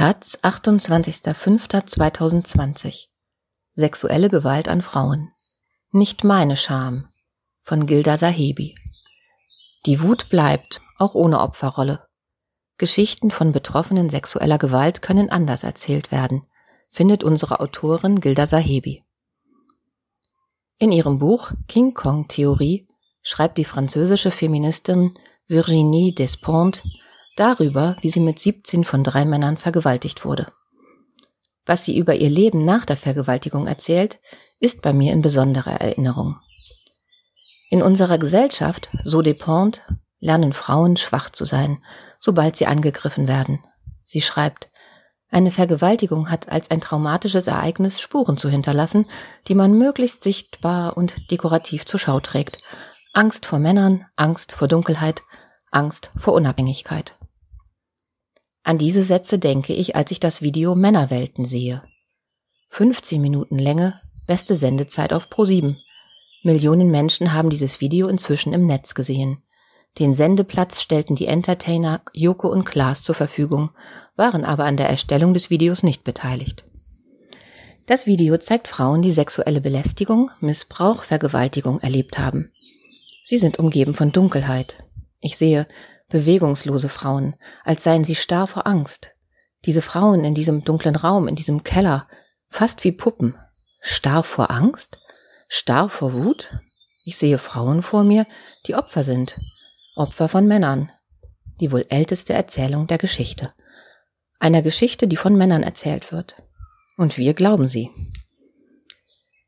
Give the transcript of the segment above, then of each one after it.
Taz, 28.05.2020 Sexuelle Gewalt an Frauen. Nicht meine Scham. Von Gilda Sahebi. Die Wut bleibt, auch ohne Opferrolle. Geschichten von Betroffenen sexueller Gewalt können anders erzählt werden, findet unsere Autorin Gilda Sahebi. In ihrem Buch King Kong Theorie schreibt die französische Feministin Virginie Despentes darüber, wie sie mit 17 von drei Männern vergewaltigt wurde. Was sie über ihr Leben nach der Vergewaltigung erzählt, ist bei mir in besonderer Erinnerung. In unserer Gesellschaft, so Despentes, lernen Frauen schwach zu sein, sobald sie angegriffen werden. Sie schreibt, eine Vergewaltigung hat als ein traumatisches Ereignis Spuren zu hinterlassen, die man möglichst sichtbar und dekorativ zur Schau trägt. Angst vor Männern, Angst vor Dunkelheit, Angst vor Unabhängigkeit. An diese Sätze denke ich, als ich das Video Männerwelten sehe. 15 Minuten Länge, beste Sendezeit auf Pro7. Millionen Menschen haben dieses Video inzwischen im Netz gesehen. Den Sendeplatz stellten die Entertainer Joko und Klaas zur Verfügung, waren aber an der Erstellung des Videos nicht beteiligt. Das Video zeigt Frauen, die sexuelle Belästigung, Missbrauch, Vergewaltigung erlebt haben. Sie sind umgeben von Dunkelheit. Ich sehe bewegungslose Frauen, als seien sie starr vor Angst. Diese Frauen in diesem dunklen Raum, in diesem Keller, fast wie Puppen. Starr vor Angst? Starr vor Wut? Ich sehe Frauen vor mir, die Opfer sind. Opfer von Männern. Die wohl älteste Erzählung der Geschichte. Einer Geschichte, die von Männern erzählt wird. Und wir glauben sie.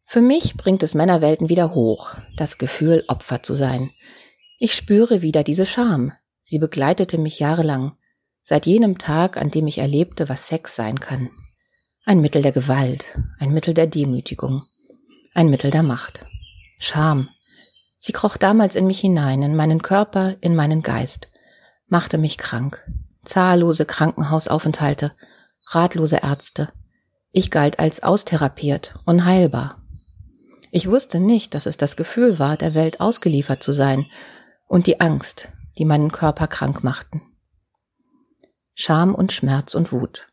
Für mich bringt es Männerwelten wieder hoch, das Gefühl, Opfer zu sein. Ich spüre wieder diese Scham, Sie begleitete mich jahrelang, seit jenem Tag, an dem ich erlebte, was Sex sein kann. Ein Mittel der Gewalt, ein Mittel der Demütigung, ein Mittel der Macht. Scham. Sie kroch damals in mich hinein, in meinen Körper, in meinen Geist, machte mich krank. Zahllose Krankenhausaufenthalte, ratlose Ärzte. Ich galt als austherapiert, unheilbar. Ich wusste nicht, dass es das Gefühl war, der Welt ausgeliefert zu sein und die Angst, die meinen Körper krank machten. Scham und Schmerz und Wut.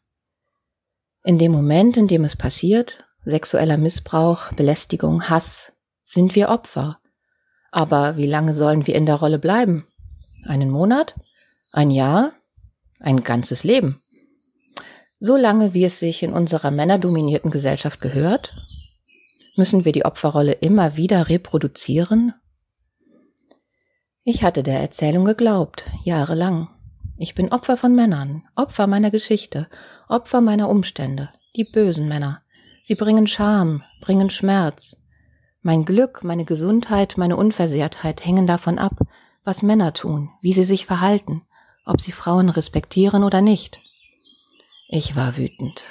In dem Moment, in dem es passiert, sexueller Missbrauch, Belästigung, Hass, sind wir Opfer. Aber wie lange sollen wir in der Rolle bleiben? Einen Monat? Ein Jahr? Ein ganzes Leben? So lange, wie es sich in unserer männerdominierten Gesellschaft gehört? Müssen wir die Opferrolle immer wieder reproduzieren ich hatte der Erzählung geglaubt, jahrelang. Ich bin Opfer von Männern, Opfer meiner Geschichte, Opfer meiner Umstände, die bösen Männer. Sie bringen Scham, bringen Schmerz. Mein Glück, meine Gesundheit, meine Unversehrtheit hängen davon ab, was Männer tun, wie sie sich verhalten, ob sie Frauen respektieren oder nicht. Ich war wütend.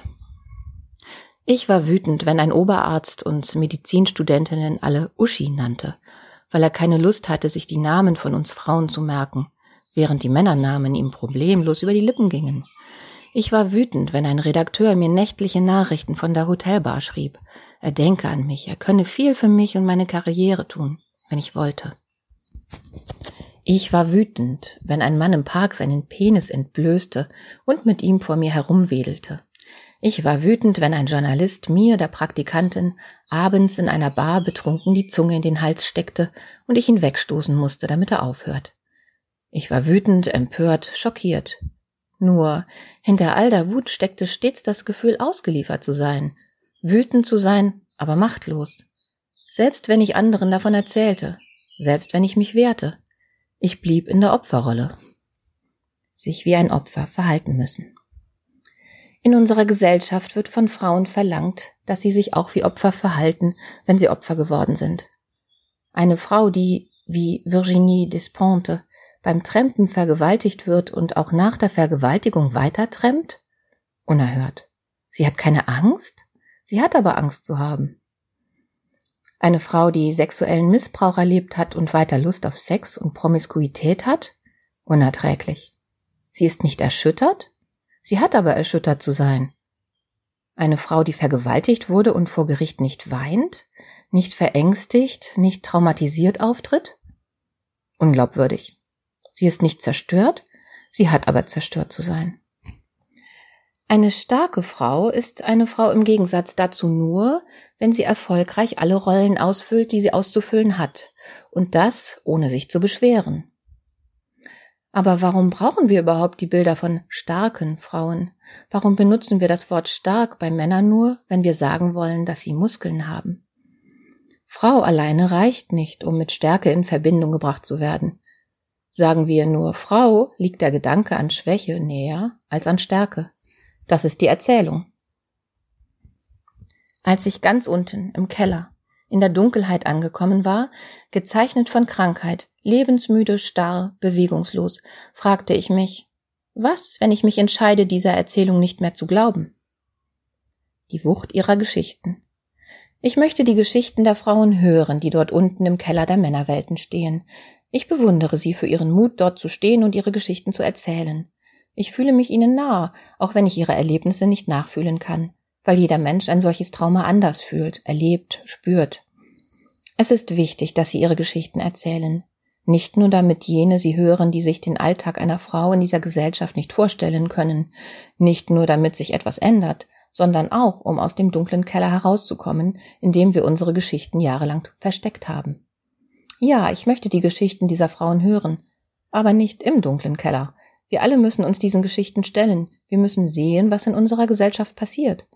Ich war wütend, wenn ein Oberarzt und Medizinstudentinnen alle Uschi nannte weil er keine Lust hatte, sich die Namen von uns Frauen zu merken, während die Männernamen ihm problemlos über die Lippen gingen. Ich war wütend, wenn ein Redakteur mir nächtliche Nachrichten von der Hotelbar schrieb. Er denke an mich, er könne viel für mich und meine Karriere tun, wenn ich wollte. Ich war wütend, wenn ein Mann im Park seinen Penis entblößte und mit ihm vor mir herumwedelte. Ich war wütend, wenn ein Journalist mir, der Praktikantin, abends in einer Bar betrunken die Zunge in den Hals steckte und ich ihn wegstoßen musste, damit er aufhört. Ich war wütend, empört, schockiert. Nur hinter all der Wut steckte stets das Gefühl, ausgeliefert zu sein, wütend zu sein, aber machtlos. Selbst wenn ich anderen davon erzählte, selbst wenn ich mich wehrte, ich blieb in der Opferrolle. Sich wie ein Opfer verhalten müssen. In unserer Gesellschaft wird von Frauen verlangt, dass sie sich auch wie Opfer verhalten, wenn sie Opfer geworden sind. Eine Frau, die, wie Virginie Despentes, beim Trampen vergewaltigt wird und auch nach der Vergewaltigung weiter trampt? Unerhört. Sie hat keine Angst? Sie hat aber Angst zu haben. Eine Frau, die sexuellen Missbrauch erlebt hat und weiter Lust auf Sex und Promiskuität hat? Unerträglich. Sie ist nicht erschüttert? Sie hat aber erschüttert zu sein. Eine Frau, die vergewaltigt wurde und vor Gericht nicht weint, nicht verängstigt, nicht traumatisiert auftritt? Unglaubwürdig. Sie ist nicht zerstört, sie hat aber zerstört zu sein. Eine starke Frau ist eine Frau im Gegensatz dazu nur, wenn sie erfolgreich alle Rollen ausfüllt, die sie auszufüllen hat, und das ohne sich zu beschweren. Aber warum brauchen wir überhaupt die Bilder von starken Frauen? Warum benutzen wir das Wort stark bei Männern nur, wenn wir sagen wollen, dass sie Muskeln haben? Frau alleine reicht nicht, um mit Stärke in Verbindung gebracht zu werden. Sagen wir nur Frau, liegt der Gedanke an Schwäche näher als an Stärke. Das ist die Erzählung. Als ich ganz unten im Keller in der Dunkelheit angekommen war, gezeichnet von Krankheit, lebensmüde, starr, bewegungslos, fragte ich mich, was, wenn ich mich entscheide, dieser Erzählung nicht mehr zu glauben? Die Wucht ihrer Geschichten. Ich möchte die Geschichten der Frauen hören, die dort unten im Keller der Männerwelten stehen. Ich bewundere sie für ihren Mut, dort zu stehen und ihre Geschichten zu erzählen. Ich fühle mich ihnen nahe, auch wenn ich ihre Erlebnisse nicht nachfühlen kann, weil jeder Mensch ein solches Trauma anders fühlt, erlebt, spürt. Es ist wichtig, dass sie ihre Geschichten erzählen. Nicht nur damit jene sie hören, die sich den Alltag einer Frau in dieser Gesellschaft nicht vorstellen können, nicht nur damit sich etwas ändert, sondern auch, um aus dem dunklen Keller herauszukommen, in dem wir unsere Geschichten jahrelang versteckt haben. Ja, ich möchte die Geschichten dieser Frauen hören, aber nicht im dunklen Keller, wir alle müssen uns diesen Geschichten stellen. Wir müssen sehen, was in unserer Gesellschaft passiert.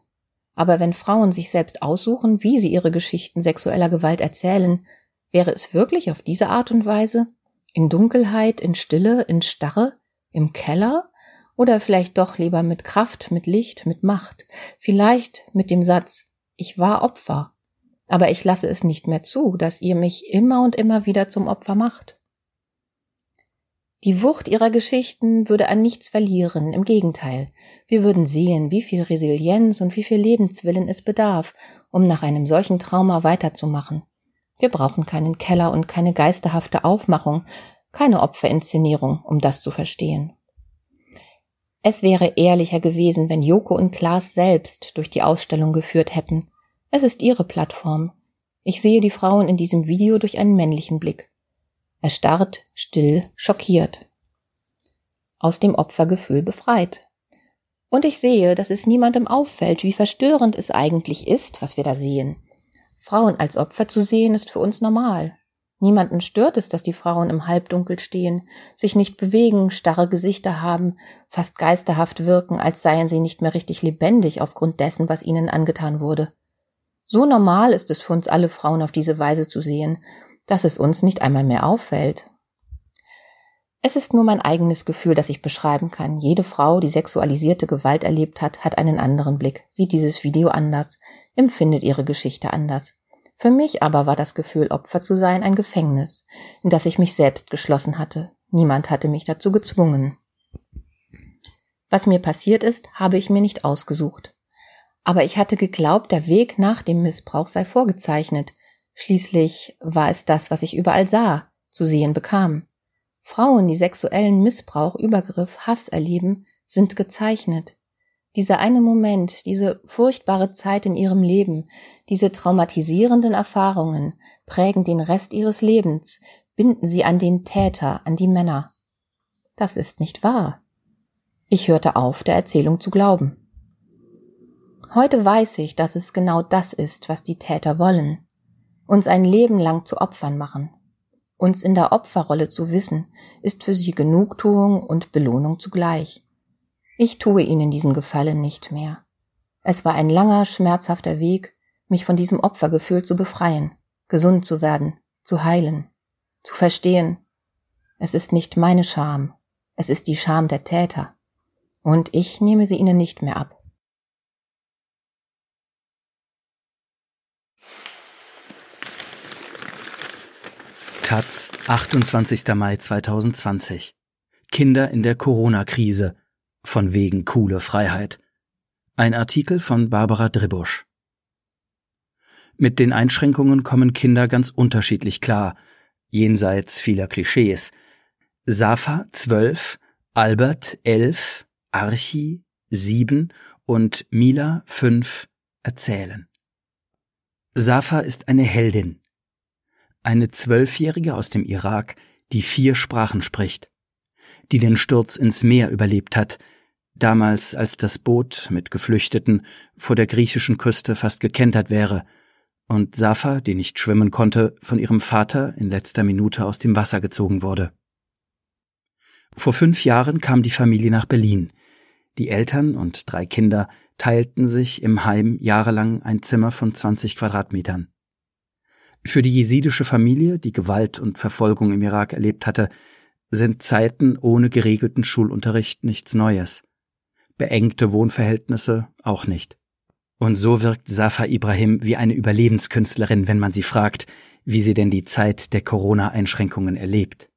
Aber wenn Frauen sich selbst aussuchen, wie sie ihre Geschichten sexueller Gewalt erzählen, wäre es wirklich auf diese Art und Weise? In Dunkelheit, in Stille, in Starre, im Keller? Oder vielleicht doch lieber mit Kraft, mit Licht, mit Macht? Vielleicht mit dem Satz, ich war Opfer, aber ich lasse es nicht mehr zu, dass ihr mich immer und immer wieder zum Opfer macht. Die Wucht ihrer Geschichten würde an nichts verlieren, im Gegenteil. Wir würden sehen, wie viel Resilienz und wie viel Lebenswillen es bedarf, um nach einem solchen Trauma weiterzumachen. Wir brauchen keinen Keller und keine geisterhafte Aufmachung, keine Opferinszenierung, um das zu verstehen. Es wäre ehrlicher gewesen, wenn Joko und Klaas selbst durch die Ausstellung geführt hätten. Es ist ihre Plattform. Ich sehe die Frauen in diesem Video durch einen männlichen Blick erstarrt, still, schockiert, aus dem Opfergefühl befreit. Und ich sehe, dass es niemandem auffällt, wie verstörend es eigentlich ist, was wir da sehen. Frauen als Opfer zu sehen, ist für uns normal. Niemanden stört es, dass die Frauen im Halbdunkel stehen, sich nicht bewegen, starre Gesichter haben, fast geisterhaft wirken, als seien sie nicht mehr richtig lebendig aufgrund dessen, was ihnen angetan wurde. So normal ist es für uns alle Frauen auf diese Weise zu sehen, dass es uns nicht einmal mehr auffällt. Es ist nur mein eigenes Gefühl, das ich beschreiben kann. Jede Frau, die sexualisierte Gewalt erlebt hat, hat einen anderen Blick, sieht dieses Video anders, empfindet ihre Geschichte anders. Für mich aber war das Gefühl, Opfer zu sein, ein Gefängnis, in das ich mich selbst geschlossen hatte. Niemand hatte mich dazu gezwungen. Was mir passiert ist, habe ich mir nicht ausgesucht. Aber ich hatte geglaubt, der Weg nach dem Missbrauch sei vorgezeichnet, Schließlich war es das, was ich überall sah, zu sehen bekam. Frauen, die sexuellen Missbrauch, Übergriff, Hass erleben, sind gezeichnet. Dieser eine Moment, diese furchtbare Zeit in ihrem Leben, diese traumatisierenden Erfahrungen prägen den Rest ihres Lebens, binden sie an den Täter, an die Männer. Das ist nicht wahr. Ich hörte auf, der Erzählung zu glauben. Heute weiß ich, dass es genau das ist, was die Täter wollen uns ein Leben lang zu Opfern machen. Uns in der Opferrolle zu wissen, ist für sie Genugtuung und Belohnung zugleich. Ich tue ihnen diesen Gefallen nicht mehr. Es war ein langer, schmerzhafter Weg, mich von diesem Opfergefühl zu befreien, gesund zu werden, zu heilen, zu verstehen. Es ist nicht meine Scham, es ist die Scham der Täter. Und ich nehme sie ihnen nicht mehr ab. Taz, 28. Mai 2020. Kinder in der Corona-Krise. Von wegen coole Freiheit. Ein Artikel von Barbara Dribusch. Mit den Einschränkungen kommen Kinder ganz unterschiedlich klar, jenseits vieler Klischees. Safa 12, Albert 11, Archi 7 und Mila 5 erzählen. Safa ist eine Heldin, eine Zwölfjährige aus dem Irak, die vier Sprachen spricht, die den Sturz ins Meer überlebt hat, damals als das Boot mit Geflüchteten vor der griechischen Küste fast gekentert wäre und Safa, die nicht schwimmen konnte, von ihrem Vater in letzter Minute aus dem Wasser gezogen wurde. Vor fünf Jahren kam die Familie nach Berlin. Die Eltern und drei Kinder teilten sich im Heim jahrelang ein Zimmer von 20 Quadratmetern. Für die jesidische Familie, die Gewalt und Verfolgung im Irak erlebt hatte, sind Zeiten ohne geregelten Schulunterricht nichts Neues. Beengte Wohnverhältnisse auch nicht. Und so wirkt Safa Ibrahim wie eine Überlebenskünstlerin, wenn man sie fragt, wie sie denn die Zeit der Corona-Einschränkungen erlebt.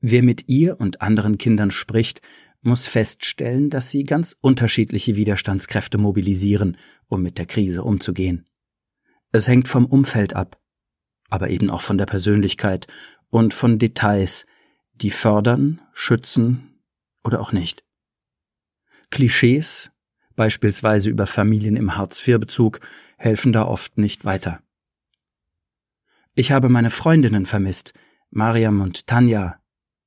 Wer mit ihr und anderen Kindern spricht, muss feststellen, dass sie ganz unterschiedliche Widerstandskräfte mobilisieren, um mit der Krise umzugehen. Es hängt vom Umfeld ab, aber eben auch von der Persönlichkeit und von Details, die fördern, schützen oder auch nicht. Klischees, beispielsweise über Familien im Hartz-IV-Bezug, helfen da oft nicht weiter. Ich habe meine Freundinnen vermisst, Mariam und Tanja,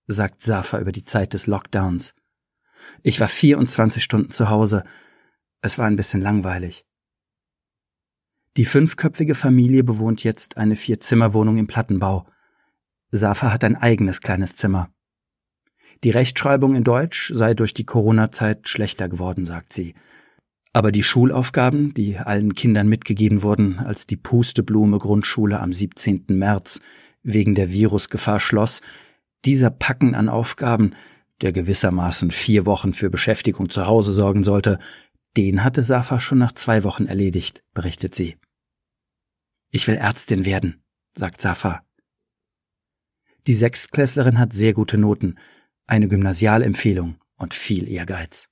sagt Safa über die Zeit des Lockdowns. Ich war 24 Stunden zu Hause. Es war ein bisschen langweilig. Die fünfköpfige Familie bewohnt jetzt eine Vierzimmerwohnung im Plattenbau. Safa hat ein eigenes kleines Zimmer. Die Rechtschreibung in Deutsch sei durch die Corona-Zeit schlechter geworden, sagt sie. Aber die Schulaufgaben, die allen Kindern mitgegeben wurden, als die Pusteblume Grundschule am 17. März wegen der Virusgefahr schloss, dieser Packen an Aufgaben, der gewissermaßen vier Wochen für Beschäftigung zu Hause sorgen sollte, den hatte Safa schon nach zwei Wochen erledigt, berichtet sie. Ich will Ärztin werden, sagt Safa. Die Sechstklässlerin hat sehr gute Noten, eine Gymnasialempfehlung und viel Ehrgeiz.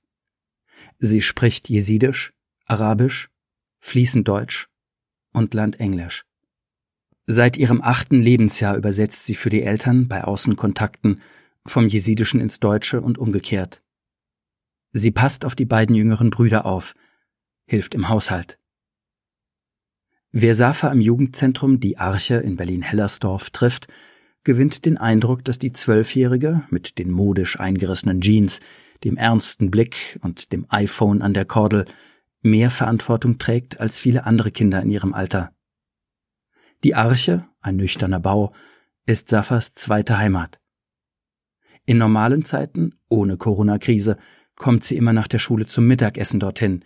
Sie spricht Jesidisch, Arabisch, fließend Deutsch und lernt Englisch. Seit ihrem achten Lebensjahr übersetzt sie für die Eltern bei Außenkontakten vom Jesidischen ins Deutsche und umgekehrt. Sie passt auf die beiden jüngeren Brüder auf, hilft im Haushalt. Wer Safa im Jugendzentrum Die Arche in Berlin-Hellersdorf trifft, gewinnt den Eindruck, dass die Zwölfjährige mit den modisch eingerissenen Jeans, dem ernsten Blick und dem iPhone an der Kordel mehr Verantwortung trägt als viele andere Kinder in ihrem Alter. Die Arche, ein nüchterner Bau, ist Safas zweite Heimat. In normalen Zeiten, ohne Corona-Krise, kommt sie immer nach der Schule zum Mittagessen dorthin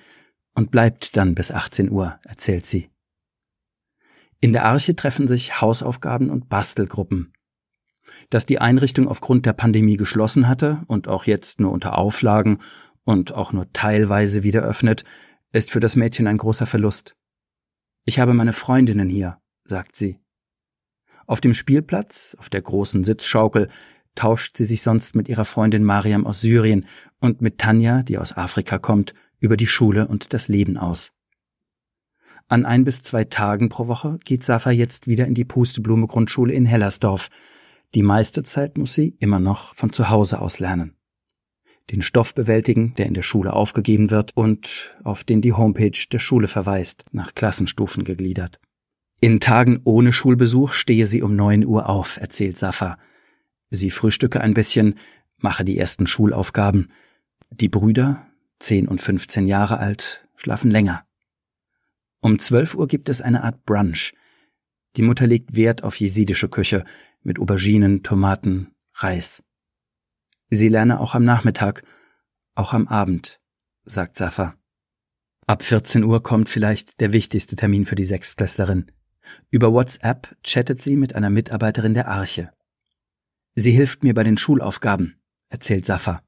und bleibt dann bis 18 Uhr, erzählt sie. In der Arche treffen sich Hausaufgaben und Bastelgruppen. Dass die Einrichtung aufgrund der Pandemie geschlossen hatte und auch jetzt nur unter Auflagen und auch nur teilweise wieder öffnet, ist für das Mädchen ein großer Verlust. Ich habe meine Freundinnen hier, sagt sie. Auf dem Spielplatz, auf der großen Sitzschaukel, tauscht sie sich sonst mit ihrer Freundin Mariam aus Syrien und mit Tanja, die aus Afrika kommt, über die Schule und das Leben aus. An ein bis zwei Tagen pro Woche geht Safa jetzt wieder in die Pusteblume Grundschule in Hellersdorf. Die meiste Zeit muss sie immer noch von zu Hause aus lernen. Den Stoff bewältigen, der in der Schule aufgegeben wird und auf den die Homepage der Schule verweist, nach Klassenstufen gegliedert. In Tagen ohne Schulbesuch stehe sie um neun Uhr auf, erzählt Safa. Sie frühstücke ein bisschen, mache die ersten Schulaufgaben. Die Brüder, zehn und fünfzehn Jahre alt, schlafen länger. Um zwölf Uhr gibt es eine Art Brunch. Die Mutter legt Wert auf jesidische Küche mit Auberginen, Tomaten, Reis. Sie lerne auch am Nachmittag, auch am Abend, sagt Safa. Ab 14 Uhr kommt vielleicht der wichtigste Termin für die Sechstklässlerin. Über WhatsApp chattet sie mit einer Mitarbeiterin der Arche. Sie hilft mir bei den Schulaufgaben, erzählt Safa.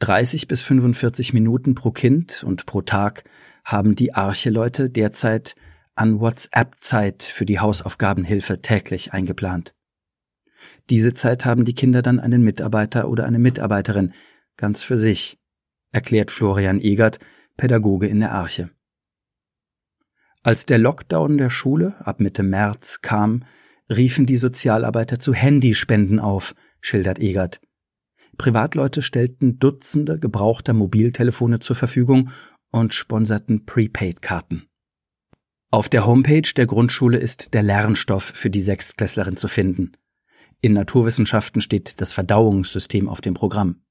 30 bis 45 Minuten pro Kind und pro Tag haben die Arche-Leute derzeit an WhatsApp-Zeit für die Hausaufgabenhilfe täglich eingeplant. Diese Zeit haben die Kinder dann einen Mitarbeiter oder eine Mitarbeiterin ganz für sich, erklärt Florian Egert, Pädagoge in der Arche. Als der Lockdown der Schule ab Mitte März kam, riefen die Sozialarbeiter zu Handyspenden auf, schildert Egert. Privatleute stellten Dutzende gebrauchter Mobiltelefone zur Verfügung und sponserten Prepaid-Karten. Auf der Homepage der Grundschule ist der Lernstoff für die Sechstklässlerin zu finden. In Naturwissenschaften steht das Verdauungssystem auf dem Programm.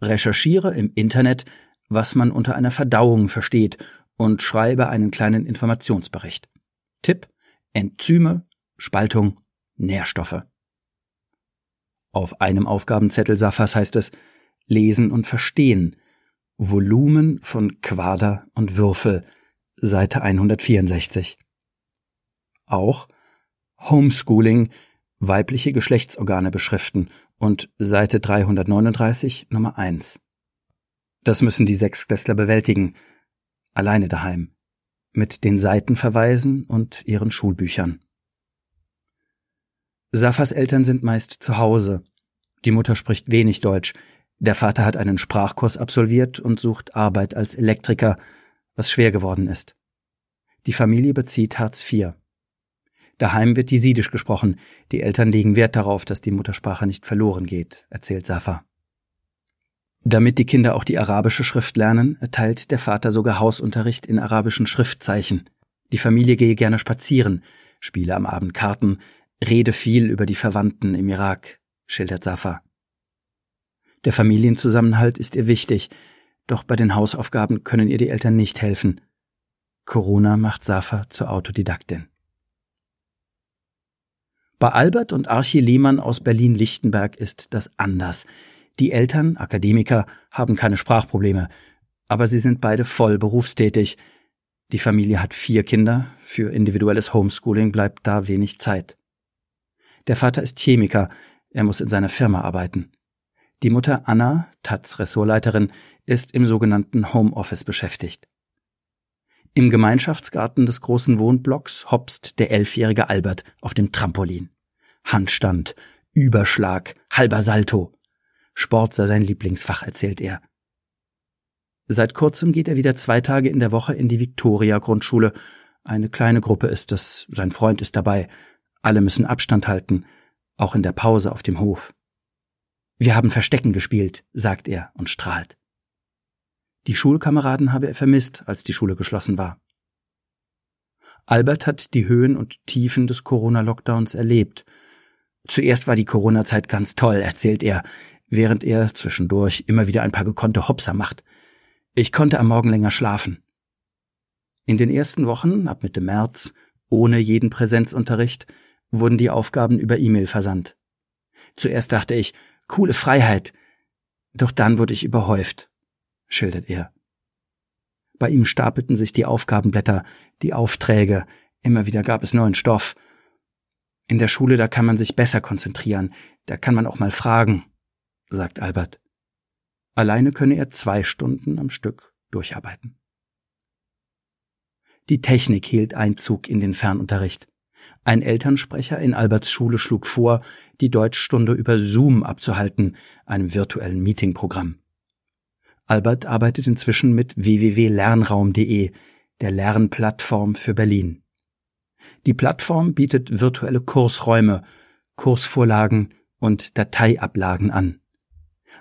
recherchiere im Internet, was man unter einer Verdauung versteht und schreibe einen kleinen Informationsbericht. Tipp Enzyme, Spaltung, Nährstoffe. Auf einem Aufgabenzettel Safas heißt es Lesen und Verstehen, Volumen von Quader und Würfel, Seite 164. Auch Homeschooling, weibliche Geschlechtsorgane beschriften und Seite 339 Nummer 1. Das müssen die Sechsklässler bewältigen, alleine daheim, mit den Seitenverweisen und ihren Schulbüchern. Safas Eltern sind meist zu Hause. Die Mutter spricht wenig Deutsch. Der Vater hat einen Sprachkurs absolviert und sucht Arbeit als Elektriker, was schwer geworden ist. Die Familie bezieht Hartz IV. Daheim wird Jesidisch gesprochen. Die Eltern legen Wert darauf, dass die Muttersprache nicht verloren geht, erzählt Safa. Damit die Kinder auch die arabische Schrift lernen, erteilt der Vater sogar Hausunterricht in arabischen Schriftzeichen. Die Familie gehe gerne spazieren, spiele am Abend Karten, rede viel über die Verwandten im Irak, schildert Safa. Der Familienzusammenhalt ist ihr wichtig, doch bei den Hausaufgaben können ihr die Eltern nicht helfen. Corona macht Safa zur Autodidaktin. Bei Albert und Archie Lehmann aus Berlin-Lichtenberg ist das anders. Die Eltern, Akademiker, haben keine Sprachprobleme, aber sie sind beide voll berufstätig. Die Familie hat vier Kinder, für individuelles Homeschooling bleibt da wenig Zeit. Der Vater ist Chemiker, er muss in seiner Firma arbeiten. Die Mutter Anna, Taz Ressortleiterin, ist im sogenannten Homeoffice beschäftigt. Im Gemeinschaftsgarten des großen Wohnblocks hopst der elfjährige Albert auf dem Trampolin. Handstand, Überschlag, halber Salto. Sport sei sein Lieblingsfach, erzählt er. Seit kurzem geht er wieder zwei Tage in der Woche in die Victoria Grundschule. Eine kleine Gruppe ist es, sein Freund ist dabei, alle müssen Abstand halten, auch in der Pause auf dem Hof. Wir haben Verstecken gespielt, sagt er und strahlt. Die Schulkameraden habe er vermisst, als die Schule geschlossen war. Albert hat die Höhen und Tiefen des Corona-Lockdowns erlebt. Zuerst war die Corona-Zeit ganz toll, erzählt er, während er zwischendurch immer wieder ein paar gekonnte Hopser macht. Ich konnte am Morgen länger schlafen. In den ersten Wochen, ab Mitte März, ohne jeden Präsenzunterricht, wurden die Aufgaben über E-Mail versandt. Zuerst dachte ich, coole Freiheit. Doch dann wurde ich überhäuft, schildert er. Bei ihm stapelten sich die Aufgabenblätter, die Aufträge, immer wieder gab es neuen Stoff. In der Schule, da kann man sich besser konzentrieren, da kann man auch mal fragen, sagt Albert. Alleine könne er zwei Stunden am Stück durcharbeiten. Die Technik hielt Einzug in den Fernunterricht. Ein Elternsprecher in Alberts Schule schlug vor, die Deutschstunde über Zoom abzuhalten, einem virtuellen Meetingprogramm. Albert arbeitet inzwischen mit www.lernraum.de, der Lernplattform für Berlin. Die Plattform bietet virtuelle Kursräume, Kursvorlagen und Dateiablagen an.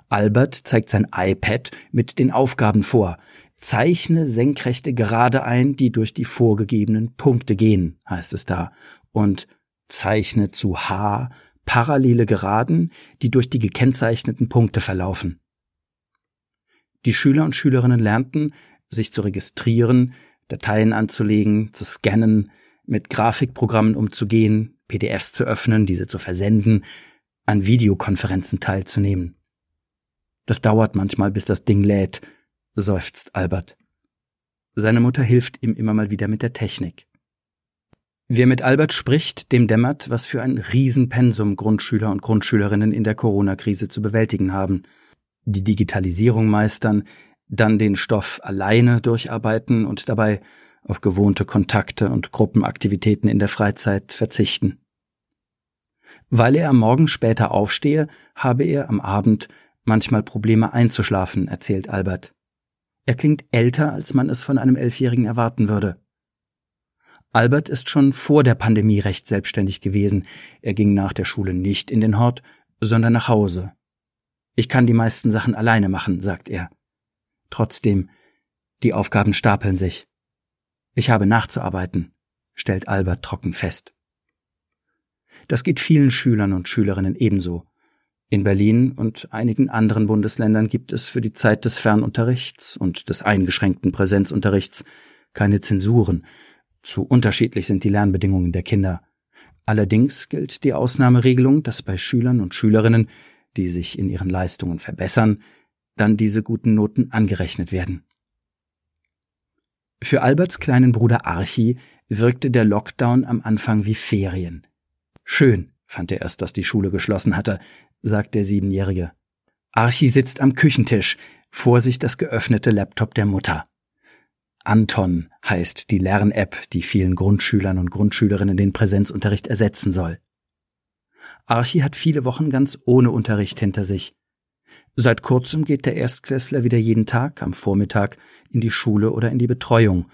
Albert zeigt sein iPad mit den Aufgaben vor. Zeichne senkrechte Gerade ein, die durch die vorgegebenen Punkte gehen, heißt es da, und zeichne zu H parallele Geraden, die durch die gekennzeichneten Punkte verlaufen. Die Schüler und Schülerinnen lernten, sich zu registrieren, Dateien anzulegen, zu scannen, mit Grafikprogrammen umzugehen, PDFs zu öffnen, diese zu versenden, an Videokonferenzen teilzunehmen. Das dauert manchmal, bis das Ding lädt, seufzt Albert. Seine Mutter hilft ihm immer mal wieder mit der Technik. Wer mit Albert spricht, dem dämmert, was für ein Riesenpensum Grundschüler und Grundschülerinnen in der Corona-Krise zu bewältigen haben. Die Digitalisierung meistern, dann den Stoff alleine durcharbeiten und dabei auf gewohnte Kontakte und Gruppenaktivitäten in der Freizeit verzichten. Weil er am Morgen später aufstehe, habe er am Abend manchmal Probleme einzuschlafen, erzählt Albert. Er klingt älter, als man es von einem Elfjährigen erwarten würde. Albert ist schon vor der Pandemie recht selbstständig gewesen. Er ging nach der Schule nicht in den Hort, sondern nach Hause. Ich kann die meisten Sachen alleine machen, sagt er. Trotzdem, die Aufgaben stapeln sich. Ich habe nachzuarbeiten, stellt Albert trocken fest. Das geht vielen Schülern und Schülerinnen ebenso. In Berlin und einigen anderen Bundesländern gibt es für die Zeit des Fernunterrichts und des eingeschränkten Präsenzunterrichts keine Zensuren. Zu unterschiedlich sind die Lernbedingungen der Kinder. Allerdings gilt die Ausnahmeregelung, dass bei Schülern und Schülerinnen, die sich in ihren Leistungen verbessern, dann diese guten Noten angerechnet werden. Für Alberts kleinen Bruder Archi wirkte der Lockdown am Anfang wie Ferien. Schön, fand er erst, dass die Schule geschlossen hatte, sagt der Siebenjährige. Archi sitzt am Küchentisch, vor sich das geöffnete Laptop der Mutter. Anton heißt die Lern-App, die vielen Grundschülern und Grundschülerinnen den Präsenzunterricht ersetzen soll. Archi hat viele Wochen ganz ohne Unterricht hinter sich. Seit kurzem geht der Erstklässler wieder jeden Tag am Vormittag in die Schule oder in die Betreuung.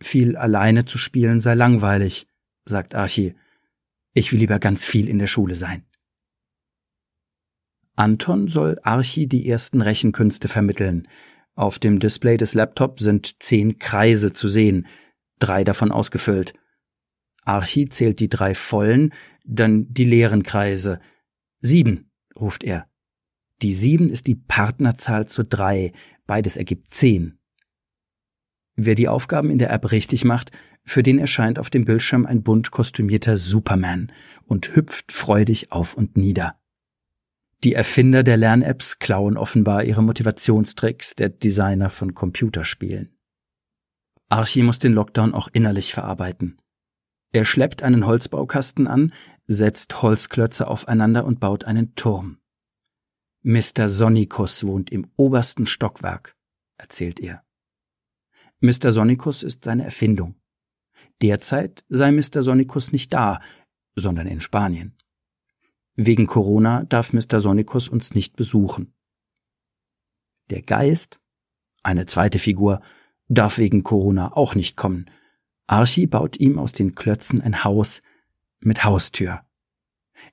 Viel alleine zu spielen sei langweilig, sagt Archi. Ich will lieber ganz viel in der Schule sein. Anton soll Archi die ersten Rechenkünste vermitteln. Auf dem Display des Laptops sind zehn Kreise zu sehen, drei davon ausgefüllt. Archi zählt die drei vollen, dann die leeren Kreise. Sieben, ruft er. Die sieben ist die Partnerzahl zu drei, beides ergibt zehn. Wer die Aufgaben in der App richtig macht, für den erscheint auf dem Bildschirm ein bunt kostümierter Superman und hüpft freudig auf und nieder. Die Erfinder der Lern-Apps klauen offenbar ihre Motivationstricks der Designer von Computerspielen. Archie muss den Lockdown auch innerlich verarbeiten. Er schleppt einen Holzbaukasten an, setzt Holzklötze aufeinander und baut einen Turm. Mr. Sonnikus wohnt im obersten Stockwerk, erzählt er. Mr. Sonnikus ist seine Erfindung. Derzeit sei Mr. Sonnikus nicht da, sondern in Spanien. Wegen Corona darf Mr. Sonnikus uns nicht besuchen. Der Geist, eine zweite Figur, darf wegen Corona auch nicht kommen. Archie baut ihm aus den Klötzen ein Haus mit Haustür.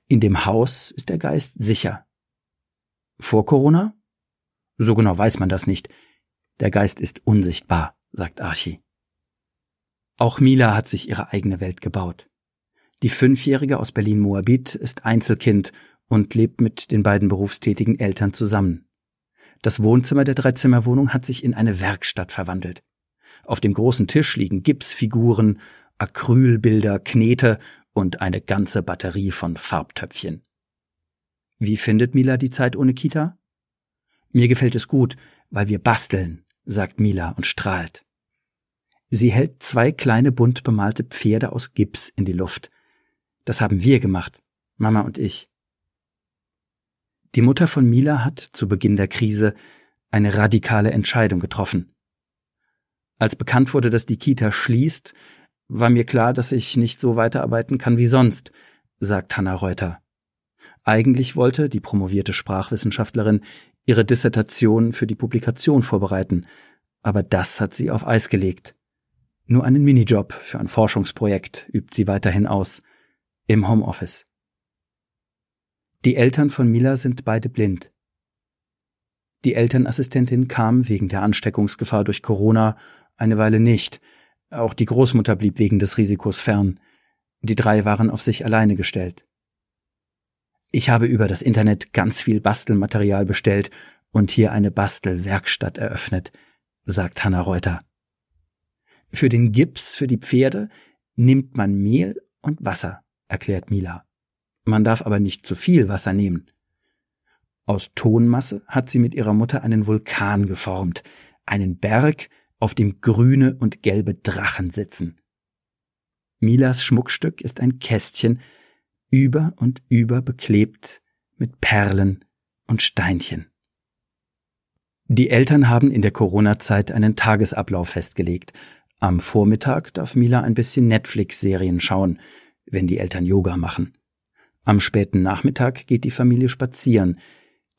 In dem Haus ist der Geist sicher. Vor Corona? So genau weiß man das nicht. Der Geist ist unsichtbar, sagt Archie. Auch Mila hat sich ihre eigene Welt gebaut. Die Fünfjährige aus Berlin-Moabit ist Einzelkind und lebt mit den beiden berufstätigen Eltern zusammen. Das Wohnzimmer der Dreizimmerwohnung hat sich in eine Werkstatt verwandelt. Auf dem großen Tisch liegen Gipsfiguren, Acrylbilder, Knete und eine ganze Batterie von Farbtöpfchen. Wie findet Mila die Zeit ohne Kita? Mir gefällt es gut, weil wir basteln, sagt Mila und strahlt. Sie hält zwei kleine bunt bemalte Pferde aus Gips in die Luft. Das haben wir gemacht, Mama und ich. Die Mutter von Mila hat zu Beginn der Krise eine radikale Entscheidung getroffen. Als bekannt wurde, dass die Kita schließt, war mir klar, dass ich nicht so weiterarbeiten kann wie sonst, sagt Hanna Reuter. Eigentlich wollte die promovierte Sprachwissenschaftlerin ihre Dissertation für die Publikation vorbereiten, aber das hat sie auf Eis gelegt. Nur einen Minijob für ein Forschungsprojekt übt sie weiterhin aus im Homeoffice. Die Eltern von Mila sind beide blind. Die Elternassistentin kam wegen der Ansteckungsgefahr durch Corona eine Weile nicht. Auch die Großmutter blieb wegen des Risikos fern. Die drei waren auf sich alleine gestellt. Ich habe über das Internet ganz viel Bastelmaterial bestellt und hier eine Bastelwerkstatt eröffnet, sagt Hanna Reuter. Für den Gips für die Pferde nimmt man Mehl und Wasser erklärt Mila. Man darf aber nicht zu viel Wasser nehmen. Aus Tonmasse hat sie mit ihrer Mutter einen Vulkan geformt, einen Berg, auf dem grüne und gelbe Drachen sitzen. Milas Schmuckstück ist ein Kästchen, über und über beklebt mit Perlen und Steinchen. Die Eltern haben in der Corona-Zeit einen Tagesablauf festgelegt. Am Vormittag darf Mila ein bisschen Netflix-Serien schauen, wenn die Eltern Yoga machen. Am späten Nachmittag geht die Familie spazieren.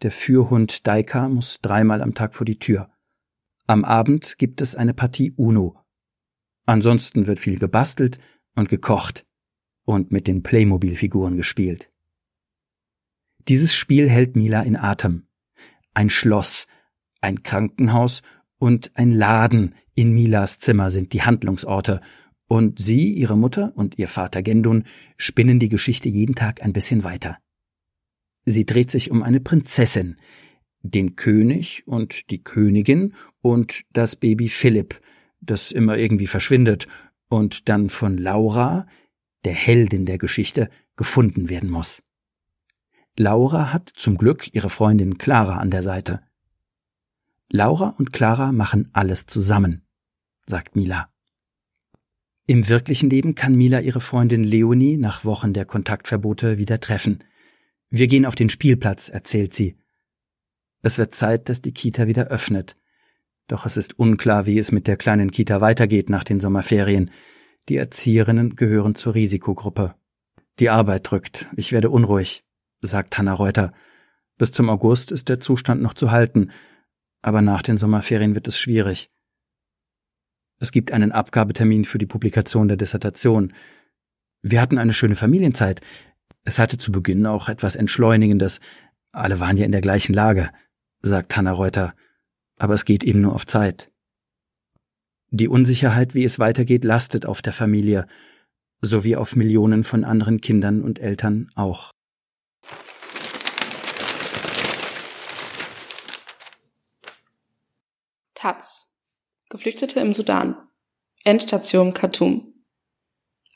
Der Führhund Daika muss dreimal am Tag vor die Tür. Am Abend gibt es eine Partie Uno. Ansonsten wird viel gebastelt und gekocht und mit den Playmobil-Figuren gespielt. Dieses Spiel hält Mila in Atem. Ein Schloss, ein Krankenhaus und ein Laden in Milas Zimmer sind die Handlungsorte und sie, ihre Mutter und ihr Vater Gendun spinnen die Geschichte jeden Tag ein bisschen weiter. Sie dreht sich um eine Prinzessin, den König und die Königin und das Baby Philipp, das immer irgendwie verschwindet und dann von Laura, der Heldin der Geschichte, gefunden werden muss. Laura hat zum Glück ihre Freundin Clara an der Seite. Laura und Clara machen alles zusammen, sagt Mila. Im wirklichen Leben kann Mila ihre Freundin Leonie nach Wochen der Kontaktverbote wieder treffen. Wir gehen auf den Spielplatz, erzählt sie. Es wird Zeit, dass die Kita wieder öffnet. Doch es ist unklar, wie es mit der kleinen Kita weitergeht nach den Sommerferien. Die Erzieherinnen gehören zur Risikogruppe. Die Arbeit drückt. Ich werde unruhig, sagt Hanna Reuter. Bis zum August ist der Zustand noch zu halten, aber nach den Sommerferien wird es schwierig. Es gibt einen Abgabetermin für die Publikation der Dissertation. Wir hatten eine schöne Familienzeit. Es hatte zu Beginn auch etwas Entschleunigendes. Alle waren ja in der gleichen Lage, sagt Hanna Reuter. Aber es geht eben nur auf Zeit. Die Unsicherheit, wie es weitergeht, lastet auf der Familie, sowie auf Millionen von anderen Kindern und Eltern auch. Taz. Geflüchtete im Sudan. Endstation Khartoum.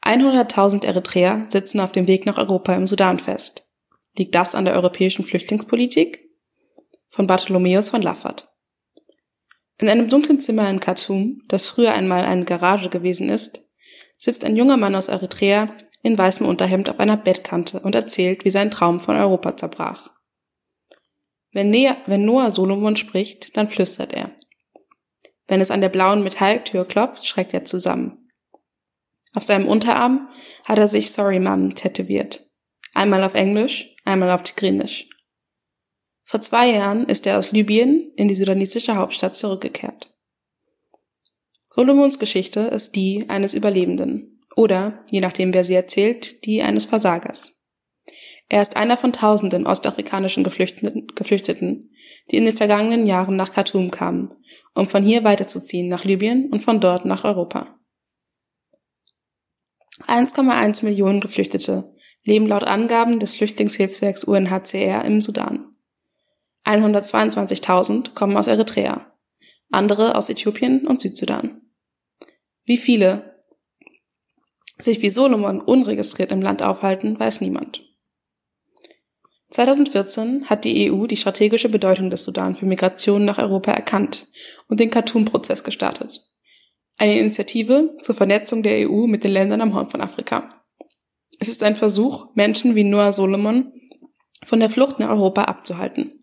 100.000 Eritreer sitzen auf dem Weg nach Europa im Sudan fest. Liegt das an der europäischen Flüchtlingspolitik? Von Bartholomäus von Laffert. In einem dunklen Zimmer in Khartoum, das früher einmal eine Garage gewesen ist, sitzt ein junger Mann aus Eritrea in weißem Unterhemd auf einer Bettkante und erzählt, wie sein Traum von Europa zerbrach. Wenn, Noah Solomon spricht, dann flüstert er. Wenn es an der blauen Metalltür klopft, schreckt er zusammen. Auf seinem Unterarm hat er sich Sorry Mom tätowiert. Einmal auf Englisch, einmal auf Tigrinisch. Vor zwei Jahren ist er aus Libyen in die sudanesische Hauptstadt zurückgekehrt. Solomons Geschichte ist die eines Überlebenden oder, je nachdem wer sie erzählt, die eines Versagers. Er ist einer von tausenden ostafrikanischen Geflüchteten, die in den vergangenen Jahren nach Khartoum kamen, um von hier weiterzuziehen nach Libyen und von dort nach Europa. 1,1 Millionen Geflüchtete leben laut Angaben des Flüchtlingshilfswerks UNHCR im Sudan. 122.000 kommen aus Eritrea, andere aus Äthiopien und Südsudan. Wie viele sich wie Solomon unregistriert im Land aufhalten, weiß niemand. 2014 hat die EU die strategische Bedeutung des Sudan für Migration nach Europa erkannt und den Khartoum-Prozess gestartet. Eine Initiative zur Vernetzung der EU mit den Ländern am Horn von Afrika. Es ist ein Versuch, Menschen wie Noah Solomon von der Flucht nach Europa abzuhalten.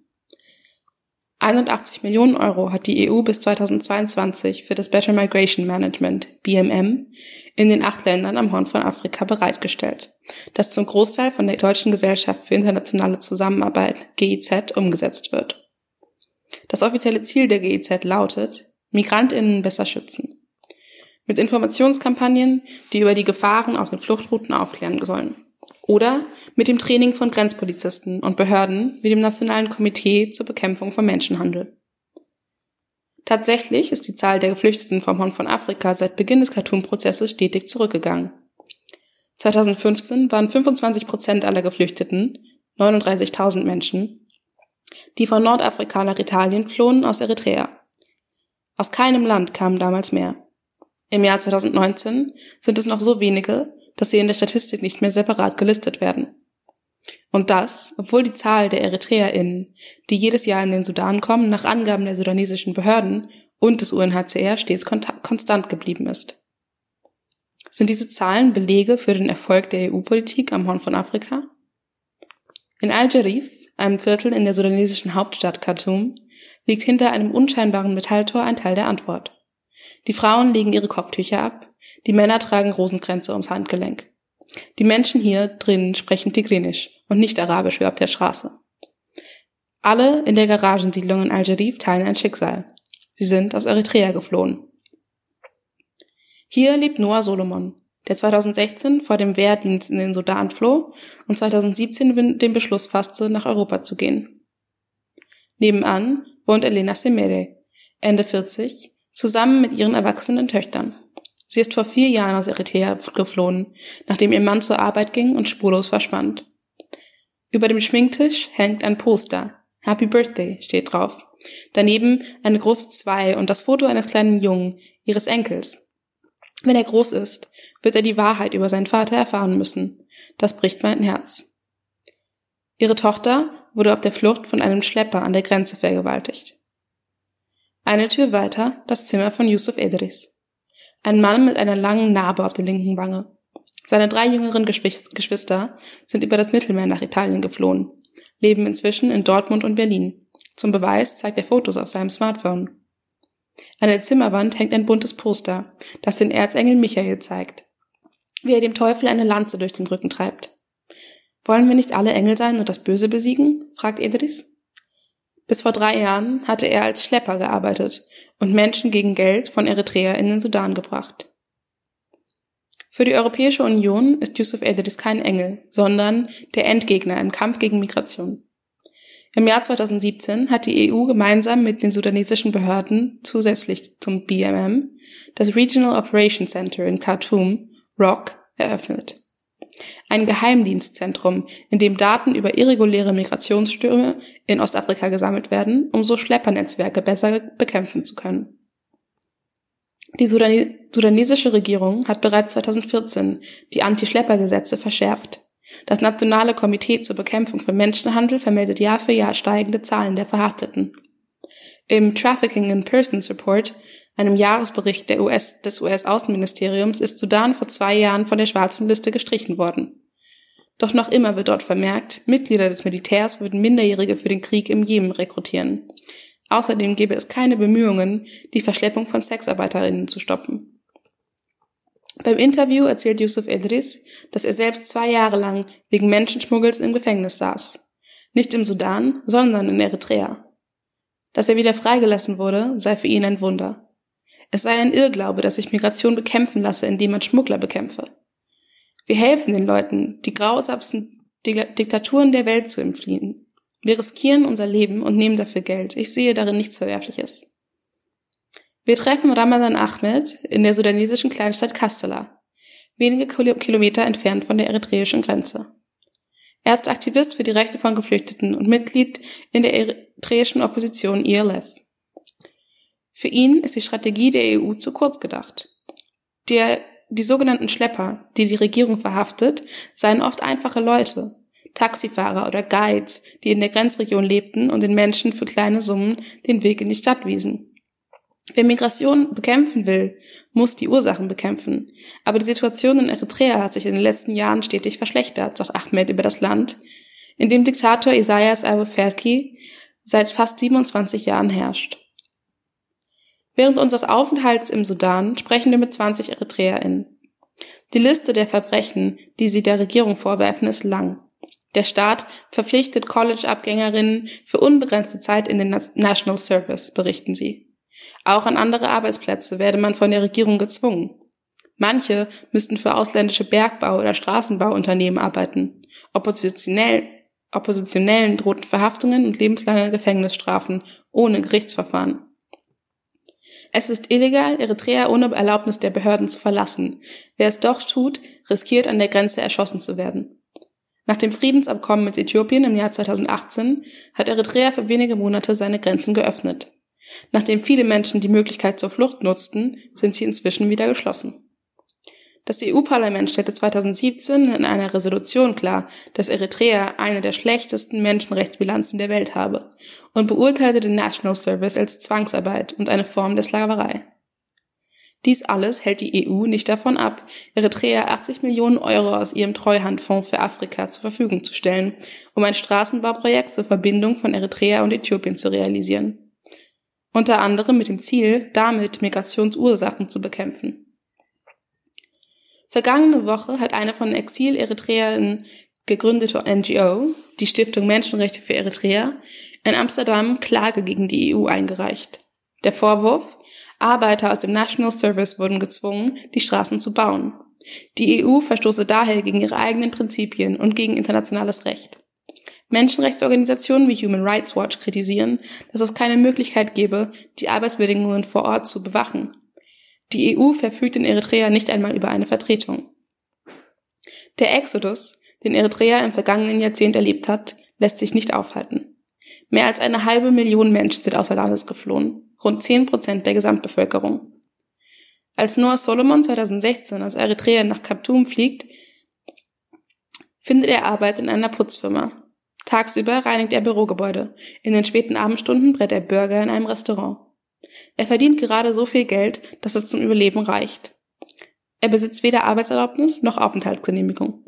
81 Millionen Euro hat die EU bis 2022 für das Better Migration Management, BMM, in den acht Ländern am Horn von Afrika bereitgestellt, das zum Großteil von der Deutschen Gesellschaft für internationale Zusammenarbeit, GIZ, umgesetzt wird. Das offizielle Ziel der GIZ lautet, Migrantinnen besser schützen. Mit Informationskampagnen, die über die Gefahren auf den Fluchtrouten aufklären sollen oder mit dem Training von Grenzpolizisten und Behörden wie dem Nationalen Komitee zur Bekämpfung von Menschenhandel. Tatsächlich ist die Zahl der Geflüchteten vom Horn von Afrika seit Beginn des Khartoum-Prozesses stetig zurückgegangen. 2015 waren 25 Prozent aller Geflüchteten, 39.000 Menschen, die von Nordafrika nach Italien flohen, aus Eritrea. Aus keinem Land kamen damals mehr. Im Jahr 2019 sind es noch so wenige, dass sie in der Statistik nicht mehr separat gelistet werden. Und das, obwohl die Zahl der EritreerInnen, die jedes Jahr in den Sudan kommen, nach Angaben der sudanesischen Behörden und des UNHCR stets konstant geblieben ist. Sind diese Zahlen Belege für den Erfolg der EU-Politik am Horn von Afrika? In Al-Jarif, einem Viertel in der sudanesischen Hauptstadt Khartoum, liegt hinter einem unscheinbaren Metalltor ein Teil der Antwort. Die Frauen legen ihre Kopftücher ab, die Männer tragen Rosenkränze ums Handgelenk. Die Menschen hier drinnen sprechen Tigrinisch und nicht Arabisch wie auf der Straße. Alle in der Garagensiedlung in Al-Jarif teilen ein Schicksal. Sie sind aus Eritrea geflohen. Hier lebt Noah Solomon, der 2016 vor dem Wehrdienst in den Sudan floh und 2017 den Beschluss fasste, nach Europa zu gehen. Nebenan wohnt Elena Semere, Ende 40, zusammen mit ihren erwachsenen Töchtern. Sie ist vor vier Jahren aus Eritrea geflohen, nachdem ihr Mann zur Arbeit ging und spurlos verschwand. Über dem Schminktisch hängt ein Poster. Happy Birthday steht drauf. Daneben eine große Zwei und das Foto eines kleinen Jungen, ihres Enkels. Wenn er groß ist, wird er die Wahrheit über seinen Vater erfahren müssen. Das bricht mein Herz. Ihre Tochter wurde auf der Flucht von einem Schlepper an der Grenze vergewaltigt. Eine Tür weiter das Zimmer von Yusuf Edris. Ein Mann mit einer langen Narbe auf der linken Wange. Seine drei jüngeren Geschwister sind über das Mittelmeer nach Italien geflohen, leben inzwischen in Dortmund und Berlin. Zum Beweis zeigt er Fotos auf seinem Smartphone. An der Zimmerwand hängt ein buntes Poster, das den Erzengel Michael zeigt, wie er dem Teufel eine Lanze durch den Rücken treibt. Wollen wir nicht alle Engel sein und das Böse besiegen? fragt Idris. Bis vor drei Jahren hatte er als Schlepper gearbeitet und Menschen gegen Geld von Eritrea in den Sudan gebracht. Für die Europäische Union ist Yusuf Edris kein Engel, sondern der Endgegner im Kampf gegen Migration. Im Jahr 2017 hat die EU gemeinsam mit den sudanesischen Behörden zusätzlich zum BMM das Regional Operation Center in Khartoum, ROC, eröffnet. Ein Geheimdienstzentrum, in dem Daten über irreguläre Migrationsstürme in Ostafrika gesammelt werden, um so Schleppernetzwerke besser bekämpfen zu können. Die sudanesische Regierung hat bereits 2014 die Anti-Schlepper-Gesetze verschärft. Das Nationale Komitee zur Bekämpfung von Menschenhandel vermeldet Jahr für Jahr steigende Zahlen der Verhafteten. Im Trafficking in Persons Report, einem Jahresbericht US, des US-Außenministeriums, ist Sudan vor zwei Jahren von der schwarzen Liste gestrichen worden. Doch noch immer wird dort vermerkt, Mitglieder des Militärs würden Minderjährige für den Krieg im Jemen rekrutieren. Außerdem gäbe es keine Bemühungen, die Verschleppung von Sexarbeiterinnen zu stoppen. Beim Interview erzählt Yusuf Edris, dass er selbst zwei Jahre lang wegen Menschenschmuggels im Gefängnis saß. Nicht im Sudan, sondern in Eritrea. Dass er wieder freigelassen wurde, sei für ihn ein Wunder. Es sei ein Irrglaube, dass sich Migration bekämpfen lasse, indem man Schmuggler bekämpfe. Wir helfen den Leuten, die grausamsten Diktaturen der Welt zu entfliehen. Wir riskieren unser Leben und nehmen dafür Geld. Ich sehe darin nichts Verwerfliches. Wir treffen Ramadan Ahmed in der sudanesischen Kleinstadt Kastala, wenige Kilometer entfernt von der eritreischen Grenze. Er ist Aktivist für die Rechte von Geflüchteten und Mitglied in der eritreischen Opposition ELF. Für ihn ist die Strategie der EU zu kurz gedacht. Der, die sogenannten Schlepper, die die Regierung verhaftet, seien oft einfache Leute, Taxifahrer oder Guides, die in der Grenzregion lebten und den Menschen für kleine Summen den Weg in die Stadt wiesen. Wer Migration bekämpfen will, muss die Ursachen bekämpfen. Aber die Situation in Eritrea hat sich in den letzten Jahren stetig verschlechtert, sagt Ahmed über das Land, in dem Diktator Isaias Afwerki seit fast 27 Jahren herrscht. Während unseres Aufenthalts im Sudan sprechen wir mit 20 EritreerInnen. Die Liste der Verbrechen, die sie der Regierung vorwerfen, ist lang. Der Staat verpflichtet College-Abgängerinnen für unbegrenzte Zeit in den National Service, berichten sie. Auch an andere Arbeitsplätze werde man von der Regierung gezwungen. Manche müssten für ausländische Bergbau- oder Straßenbauunternehmen arbeiten. Oppositionell, Oppositionellen drohten Verhaftungen und lebenslange Gefängnisstrafen ohne Gerichtsverfahren. Es ist illegal, Eritrea ohne Erlaubnis der Behörden zu verlassen. Wer es doch tut, riskiert an der Grenze erschossen zu werden. Nach dem Friedensabkommen mit Äthiopien im Jahr 2018 hat Eritrea für wenige Monate seine Grenzen geöffnet. Nachdem viele Menschen die Möglichkeit zur Flucht nutzten, sind sie inzwischen wieder geschlossen. Das EU-Parlament stellte 2017 in einer Resolution klar, dass Eritrea eine der schlechtesten Menschenrechtsbilanzen der Welt habe und beurteilte den National Service als Zwangsarbeit und eine Form der Sklaverei. Dies alles hält die EU nicht davon ab, Eritrea 80 Millionen Euro aus ihrem Treuhandfonds für Afrika zur Verfügung zu stellen, um ein Straßenbauprojekt zur Verbindung von Eritrea und Äthiopien zu realisieren. Unter anderem mit dem Ziel, damit Migrationsursachen zu bekämpfen. Vergangene Woche hat eine von Exil-Eritreern gegründete NGO, die Stiftung Menschenrechte für Eritrea, in Amsterdam Klage gegen die EU eingereicht. Der Vorwurf, Arbeiter aus dem National Service wurden gezwungen, die Straßen zu bauen. Die EU verstoße daher gegen ihre eigenen Prinzipien und gegen internationales Recht. Menschenrechtsorganisationen wie Human Rights Watch kritisieren, dass es keine Möglichkeit gebe, die Arbeitsbedingungen vor Ort zu bewachen. Die EU verfügt in Eritrea nicht einmal über eine Vertretung. Der Exodus, den Eritrea im vergangenen Jahrzehnt erlebt hat, lässt sich nicht aufhalten. Mehr als eine halbe Million Menschen sind außer Landes geflohen, rund zehn Prozent der Gesamtbevölkerung. Als Noah Solomon 2016 aus Eritrea nach Khartoum fliegt, findet er Arbeit in einer Putzfirma. Tagsüber reinigt er Bürogebäude. In den späten Abendstunden brät er Burger in einem Restaurant. Er verdient gerade so viel Geld, dass es zum Überleben reicht. Er besitzt weder Arbeitserlaubnis noch Aufenthaltsgenehmigung.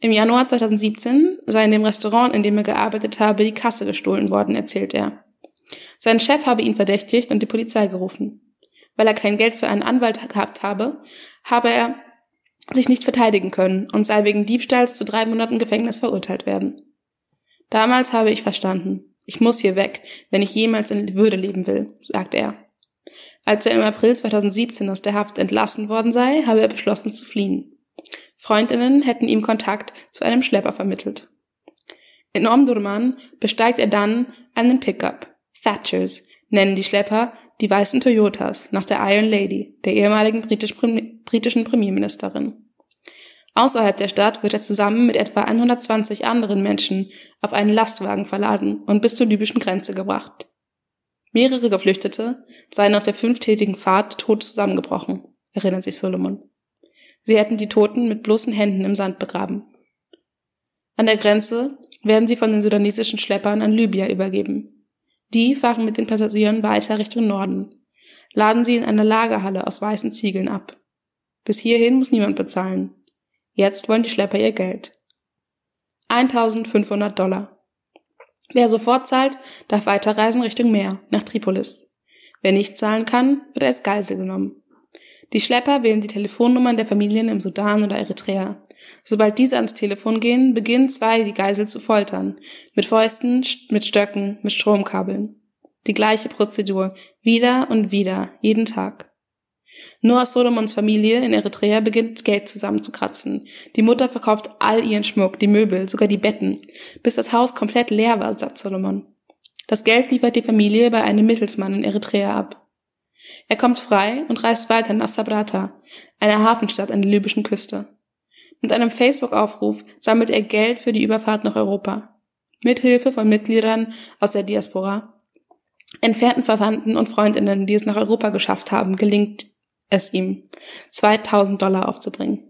Im Januar 2017 sei in dem Restaurant, in dem er gearbeitet habe, die Kasse gestohlen worden, erzählt er. Sein Chef habe ihn verdächtigt und die Polizei gerufen. Weil er kein Geld für einen Anwalt gehabt habe, habe er sich nicht verteidigen können und sei wegen Diebstahls zu drei Monaten Gefängnis verurteilt werden. Damals habe ich verstanden. Ich muss hier weg, wenn ich jemals in Würde leben will, sagt er. Als er im April 2017 aus der Haft entlassen worden sei, habe er beschlossen zu fliehen. Freundinnen hätten ihm Kontakt zu einem Schlepper vermittelt. In Omdurman besteigt er dann einen Pickup. Thatchers nennen die Schlepper die weißen Toyotas nach der Iron Lady, der ehemaligen britisch, britischen Premierministerin. Außerhalb der Stadt wird er zusammen mit etwa 120 anderen Menschen auf einen Lastwagen verladen und bis zur libyschen Grenze gebracht. Mehrere Geflüchtete seien auf der fünftätigen Fahrt tot zusammengebrochen, erinnert sich Solomon. Sie hätten die Toten mit bloßen Händen im Sand begraben. An der Grenze werden sie von den sudanesischen Schleppern an Libyer übergeben. Die fahren mit den Passagieren weiter Richtung Norden, laden sie in einer Lagerhalle aus weißen Ziegeln ab. Bis hierhin muss niemand bezahlen, Jetzt wollen die Schlepper ihr Geld. 1500 Dollar. Wer sofort zahlt, darf weiterreisen Richtung Meer, nach Tripolis. Wer nicht zahlen kann, wird als Geisel genommen. Die Schlepper wählen die Telefonnummern der Familien im Sudan oder Eritrea. Sobald diese ans Telefon gehen, beginnen zwei die Geisel zu foltern. Mit Fäusten, mit Stöcken, mit Stromkabeln. Die gleiche Prozedur. Wieder und wieder. Jeden Tag. Noah Solomons Familie in Eritrea beginnt Geld zusammenzukratzen. Die Mutter verkauft all ihren Schmuck, die Möbel, sogar die Betten, bis das Haus komplett leer war, sagt Solomon. Das Geld liefert die Familie bei einem Mittelsmann in Eritrea ab. Er kommt frei und reist weiter nach Sabrata, einer Hafenstadt an der libyschen Küste. Mit einem Facebook-Aufruf sammelt er Geld für die Überfahrt nach Europa. Mithilfe von Mitgliedern aus der Diaspora, entfernten Verwandten und Freundinnen, die es nach Europa geschafft haben, gelingt es ihm, 2000 Dollar aufzubringen.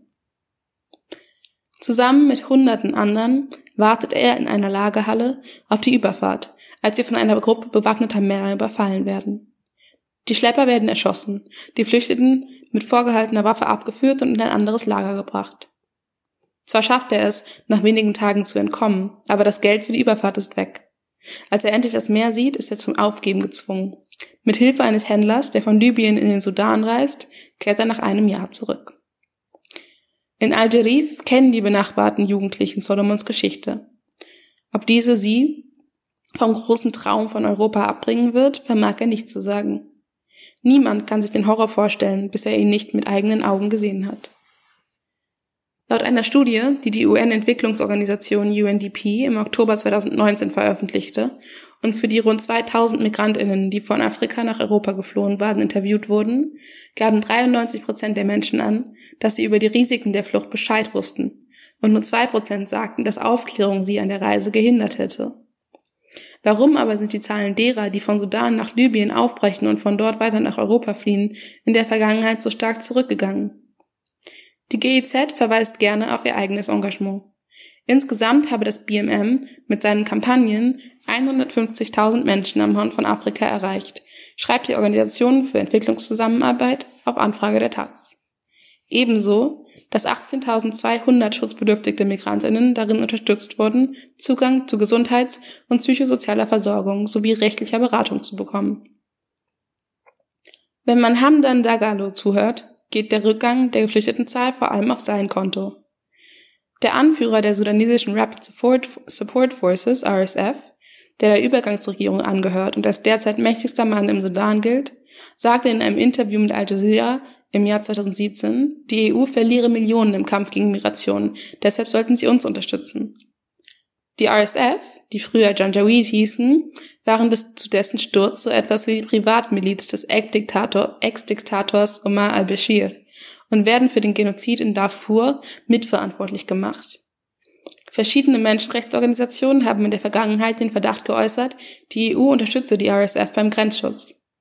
Zusammen mit hunderten anderen wartet er in einer Lagerhalle auf die Überfahrt, als sie von einer Gruppe bewaffneter Männer überfallen werden. Die Schlepper werden erschossen, die Flüchteten mit vorgehaltener Waffe abgeführt und in ein anderes Lager gebracht. Zwar schafft er es, nach wenigen Tagen zu entkommen, aber das Geld für die Überfahrt ist weg. Als er endlich das Meer sieht, ist er zum Aufgeben gezwungen. Mit Hilfe eines Händlers, der von Libyen in den Sudan reist, kehrt er nach einem Jahr zurück. In Algerif kennen die benachbarten Jugendlichen Solomons Geschichte. Ob diese sie vom großen Traum von Europa abbringen wird, vermag er nicht zu sagen. Niemand kann sich den Horror vorstellen, bis er ihn nicht mit eigenen Augen gesehen hat. Laut einer Studie, die die UN-Entwicklungsorganisation UNDP im Oktober 2019 veröffentlichte und für die rund 2000 Migrantinnen, die von Afrika nach Europa geflohen waren, interviewt wurden, gaben 93 Prozent der Menschen an, dass sie über die Risiken der Flucht Bescheid wussten und nur zwei Prozent sagten, dass Aufklärung sie an der Reise gehindert hätte. Warum aber sind die Zahlen derer, die von Sudan nach Libyen aufbrechen und von dort weiter nach Europa fliehen, in der Vergangenheit so stark zurückgegangen? Die GIZ verweist gerne auf ihr eigenes Engagement. Insgesamt habe das BMM mit seinen Kampagnen 150.000 Menschen am Horn von Afrika erreicht, schreibt die Organisation für Entwicklungszusammenarbeit auf Anfrage der Taz. Ebenso, dass 18.200 schutzbedürftige Migrantinnen darin unterstützt wurden, Zugang zu Gesundheits- und psychosozialer Versorgung sowie rechtlicher Beratung zu bekommen. Wenn man Hamdan Dagalo zuhört, geht der Rückgang der Geflüchtetenzahl vor allem auf sein Konto. Der Anführer der sudanesischen Rapid Support Forces, RSF, der der Übergangsregierung angehört und als derzeit mächtigster Mann im Sudan gilt, sagte in einem Interview mit Al Jazeera im Jahr 2017, die EU verliere Millionen im Kampf gegen Migration, deshalb sollten sie uns unterstützen. Die RSF, die früher Janjaweed hießen, waren bis zu dessen Sturz so etwas wie die Privatmiliz des Ex-Diktators Omar al-Bashir und werden für den Genozid in Darfur mitverantwortlich gemacht. Verschiedene Menschenrechtsorganisationen haben in der Vergangenheit den Verdacht geäußert, die EU unterstütze die RSF beim Grenzschutz.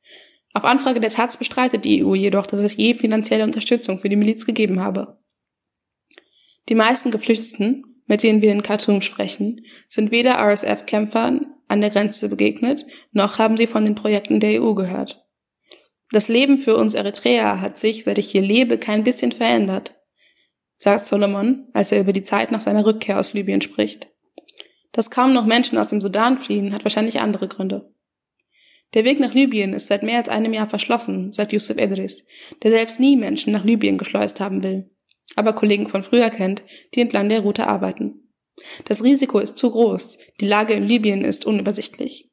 Auf Anfrage der Taz bestreitet die EU jedoch, dass es je finanzielle Unterstützung für die Miliz gegeben habe. Die meisten Geflüchteten, mit denen wir in Khartoum sprechen, sind weder RSF-Kämpfern an der Grenze begegnet, noch haben sie von den Projekten der EU gehört. Das Leben für uns Eritreer hat sich, seit ich hier lebe, kein bisschen verändert, sagt Solomon, als er über die Zeit nach seiner Rückkehr aus Libyen spricht. Dass kaum noch Menschen aus dem Sudan fliehen, hat wahrscheinlich andere Gründe. Der Weg nach Libyen ist seit mehr als einem Jahr verschlossen, sagt Yusuf Edris, der selbst nie Menschen nach Libyen geschleust haben will, aber Kollegen von früher kennt, die entlang der Route arbeiten. Das Risiko ist zu groß, die Lage in Libyen ist unübersichtlich.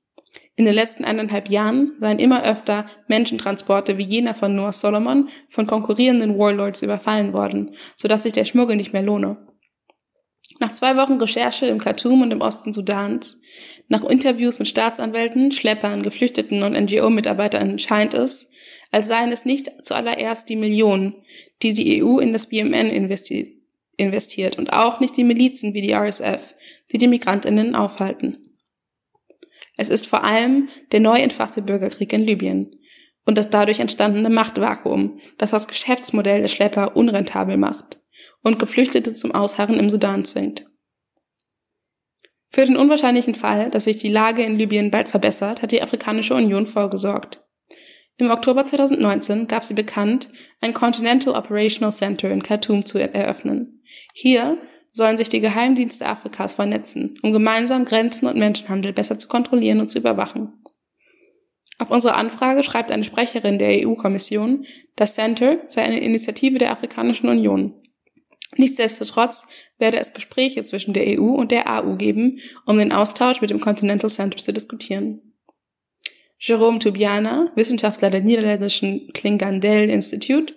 In den letzten eineinhalb Jahren seien immer öfter Menschentransporte wie jener von Noah Solomon von konkurrierenden Warlords überfallen worden, sodass sich der Schmuggel nicht mehr lohne. Nach zwei Wochen Recherche im Khartoum und im Osten Sudans, nach Interviews mit Staatsanwälten, Schleppern, Geflüchteten und NGO-Mitarbeitern scheint es, als seien es nicht zuallererst die Millionen, die die EU in das BMN investiert, investiert und auch nicht die Milizen wie die RSF, die die Migrantinnen aufhalten. Es ist vor allem der neu entfachte Bürgerkrieg in Libyen und das dadurch entstandene Machtvakuum, das das Geschäftsmodell der Schlepper unrentabel macht und Geflüchtete zum Ausharren im Sudan zwingt. Für den unwahrscheinlichen Fall, dass sich die Lage in Libyen bald verbessert, hat die Afrikanische Union vorgesorgt. Im Oktober 2019 gab sie bekannt, ein Continental Operational Center in Khartoum zu eröffnen. Hier sollen sich die Geheimdienste Afrikas vernetzen, um gemeinsam Grenzen und Menschenhandel besser zu kontrollieren und zu überwachen. Auf unsere Anfrage schreibt eine Sprecherin der EU-Kommission, das Center sei eine Initiative der Afrikanischen Union. Nichtsdestotrotz werde es Gespräche zwischen der EU und der AU geben, um den Austausch mit dem Continental Center zu diskutieren. Jerome Tubiana, Wissenschaftler der niederländischen Klingandel Institute,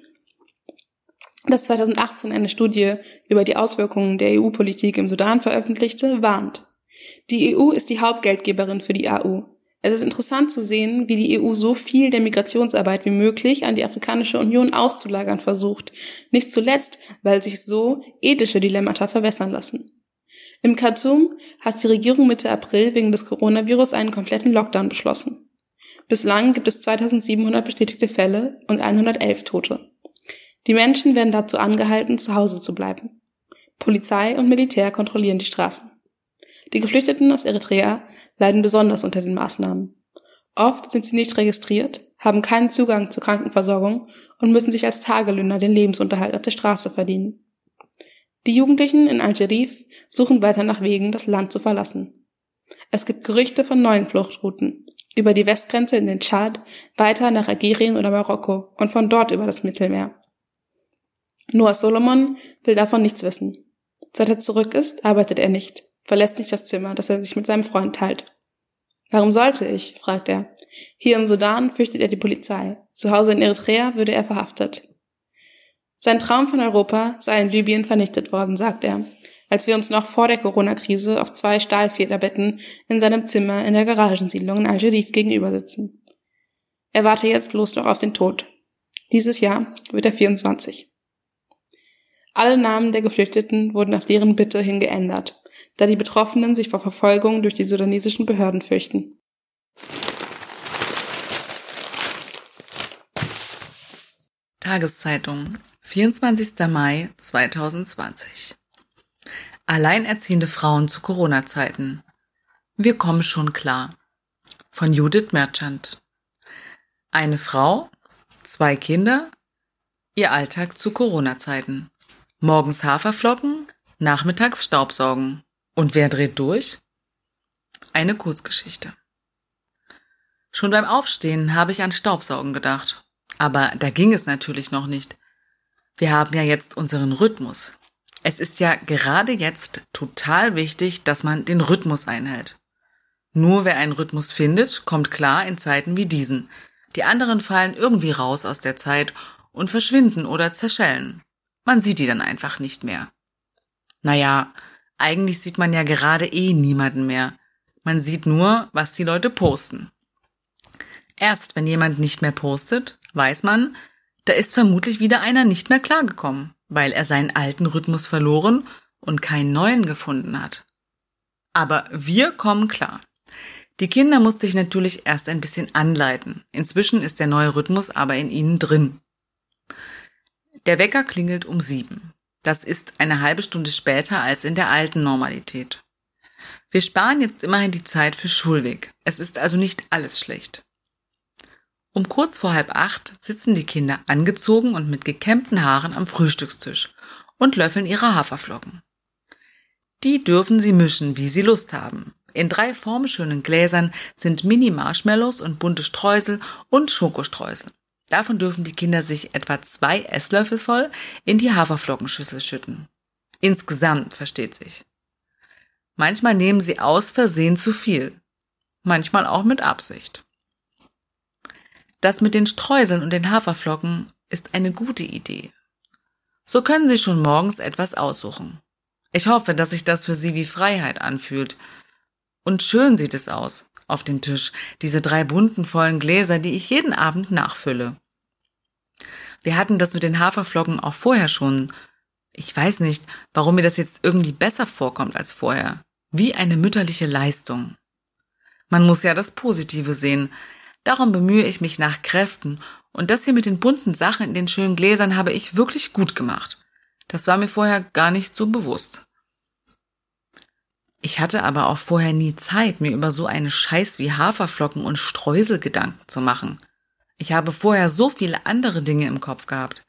das 2018 eine Studie über die Auswirkungen der EU-Politik im Sudan veröffentlichte, warnt. Die EU ist die Hauptgeldgeberin für die AU. Es ist interessant zu sehen, wie die EU so viel der Migrationsarbeit wie möglich an die Afrikanische Union auszulagern versucht, nicht zuletzt, weil sich so ethische Dilemmata verwässern lassen. Im Khartoum hat die Regierung Mitte April wegen des Coronavirus einen kompletten Lockdown beschlossen. Bislang gibt es 2700 bestätigte Fälle und 111 Tote. Die Menschen werden dazu angehalten, zu Hause zu bleiben. Polizei und Militär kontrollieren die Straßen. Die Geflüchteten aus Eritrea leiden besonders unter den Maßnahmen. Oft sind sie nicht registriert, haben keinen Zugang zur Krankenversorgung und müssen sich als Tagelöhner den Lebensunterhalt auf der Straße verdienen. Die Jugendlichen in Algerif suchen weiter nach Wegen, das Land zu verlassen. Es gibt Gerüchte von neuen Fluchtrouten über die Westgrenze in den Tschad, weiter nach Algerien oder Marokko und von dort über das Mittelmeer. Noah Solomon will davon nichts wissen. Seit er zurück ist, arbeitet er nicht, verlässt nicht das Zimmer, das er sich mit seinem Freund teilt. Warum sollte ich? fragt er. Hier im Sudan fürchtet er die Polizei. Zu Hause in Eritrea würde er verhaftet. Sein Traum von Europa sei in Libyen vernichtet worden, sagt er, als wir uns noch vor der Corona-Krise auf zwei Stahlfederbetten in seinem Zimmer in der Garagensiedlung in Algerif gegenüber sitzen. Er warte jetzt bloß noch auf den Tod. Dieses Jahr wird er 24. Alle Namen der Geflüchteten wurden auf deren Bitte hin geändert, da die Betroffenen sich vor Verfolgung durch die sudanesischen Behörden fürchten. Tageszeitung, 24. Mai 2020. Alleinerziehende Frauen zu Corona-Zeiten. Wir kommen schon klar. Von Judith Merchant. Eine Frau, zwei Kinder, ihr Alltag zu Corona-Zeiten. Morgens Haferflocken, nachmittags Staubsaugen. Und wer dreht durch? Eine Kurzgeschichte. Schon beim Aufstehen habe ich an Staubsaugen gedacht. Aber da ging es natürlich noch nicht. Wir haben ja jetzt unseren Rhythmus. Es ist ja gerade jetzt total wichtig, dass man den Rhythmus einhält. Nur wer einen Rhythmus findet, kommt klar in Zeiten wie diesen. Die anderen fallen irgendwie raus aus der Zeit und verschwinden oder zerschellen. Man sieht die dann einfach nicht mehr. Naja, eigentlich sieht man ja gerade eh niemanden mehr. Man sieht nur, was die Leute posten. Erst wenn jemand nicht mehr postet, weiß man, da ist vermutlich wieder einer nicht mehr klargekommen, weil er seinen alten Rhythmus verloren und keinen neuen gefunden hat. Aber wir kommen klar. Die Kinder musste ich natürlich erst ein bisschen anleiten. Inzwischen ist der neue Rhythmus aber in ihnen drin. Der Wecker klingelt um sieben. Das ist eine halbe Stunde später als in der alten Normalität. Wir sparen jetzt immerhin die Zeit für Schulweg. Es ist also nicht alles schlecht. Um kurz vor halb acht sitzen die Kinder angezogen und mit gekämmten Haaren am Frühstückstisch und löffeln ihre Haferflocken. Die dürfen sie mischen, wie sie Lust haben. In drei formschönen Gläsern sind Mini-Marshmallows und bunte Streusel und Schokostreusel. Davon dürfen die Kinder sich etwa zwei Esslöffel voll in die Haferflockenschüssel schütten. Insgesamt, versteht sich. Manchmal nehmen sie aus Versehen zu viel. Manchmal auch mit Absicht. Das mit den Streuseln und den Haferflocken ist eine gute Idee. So können Sie schon morgens etwas aussuchen. Ich hoffe, dass sich das für Sie wie Freiheit anfühlt. Und schön sieht es aus auf dem Tisch, diese drei bunten vollen Gläser, die ich jeden Abend nachfülle. Wir hatten das mit den Haferflocken auch vorher schon. Ich weiß nicht, warum mir das jetzt irgendwie besser vorkommt als vorher. Wie eine mütterliche Leistung. Man muss ja das Positive sehen. Darum bemühe ich mich nach Kräften, und das hier mit den bunten Sachen in den schönen Gläsern habe ich wirklich gut gemacht. Das war mir vorher gar nicht so bewusst. Ich hatte aber auch vorher nie Zeit, mir über so einen Scheiß wie Haferflocken und Streusel Gedanken zu machen. Ich habe vorher so viele andere Dinge im Kopf gehabt.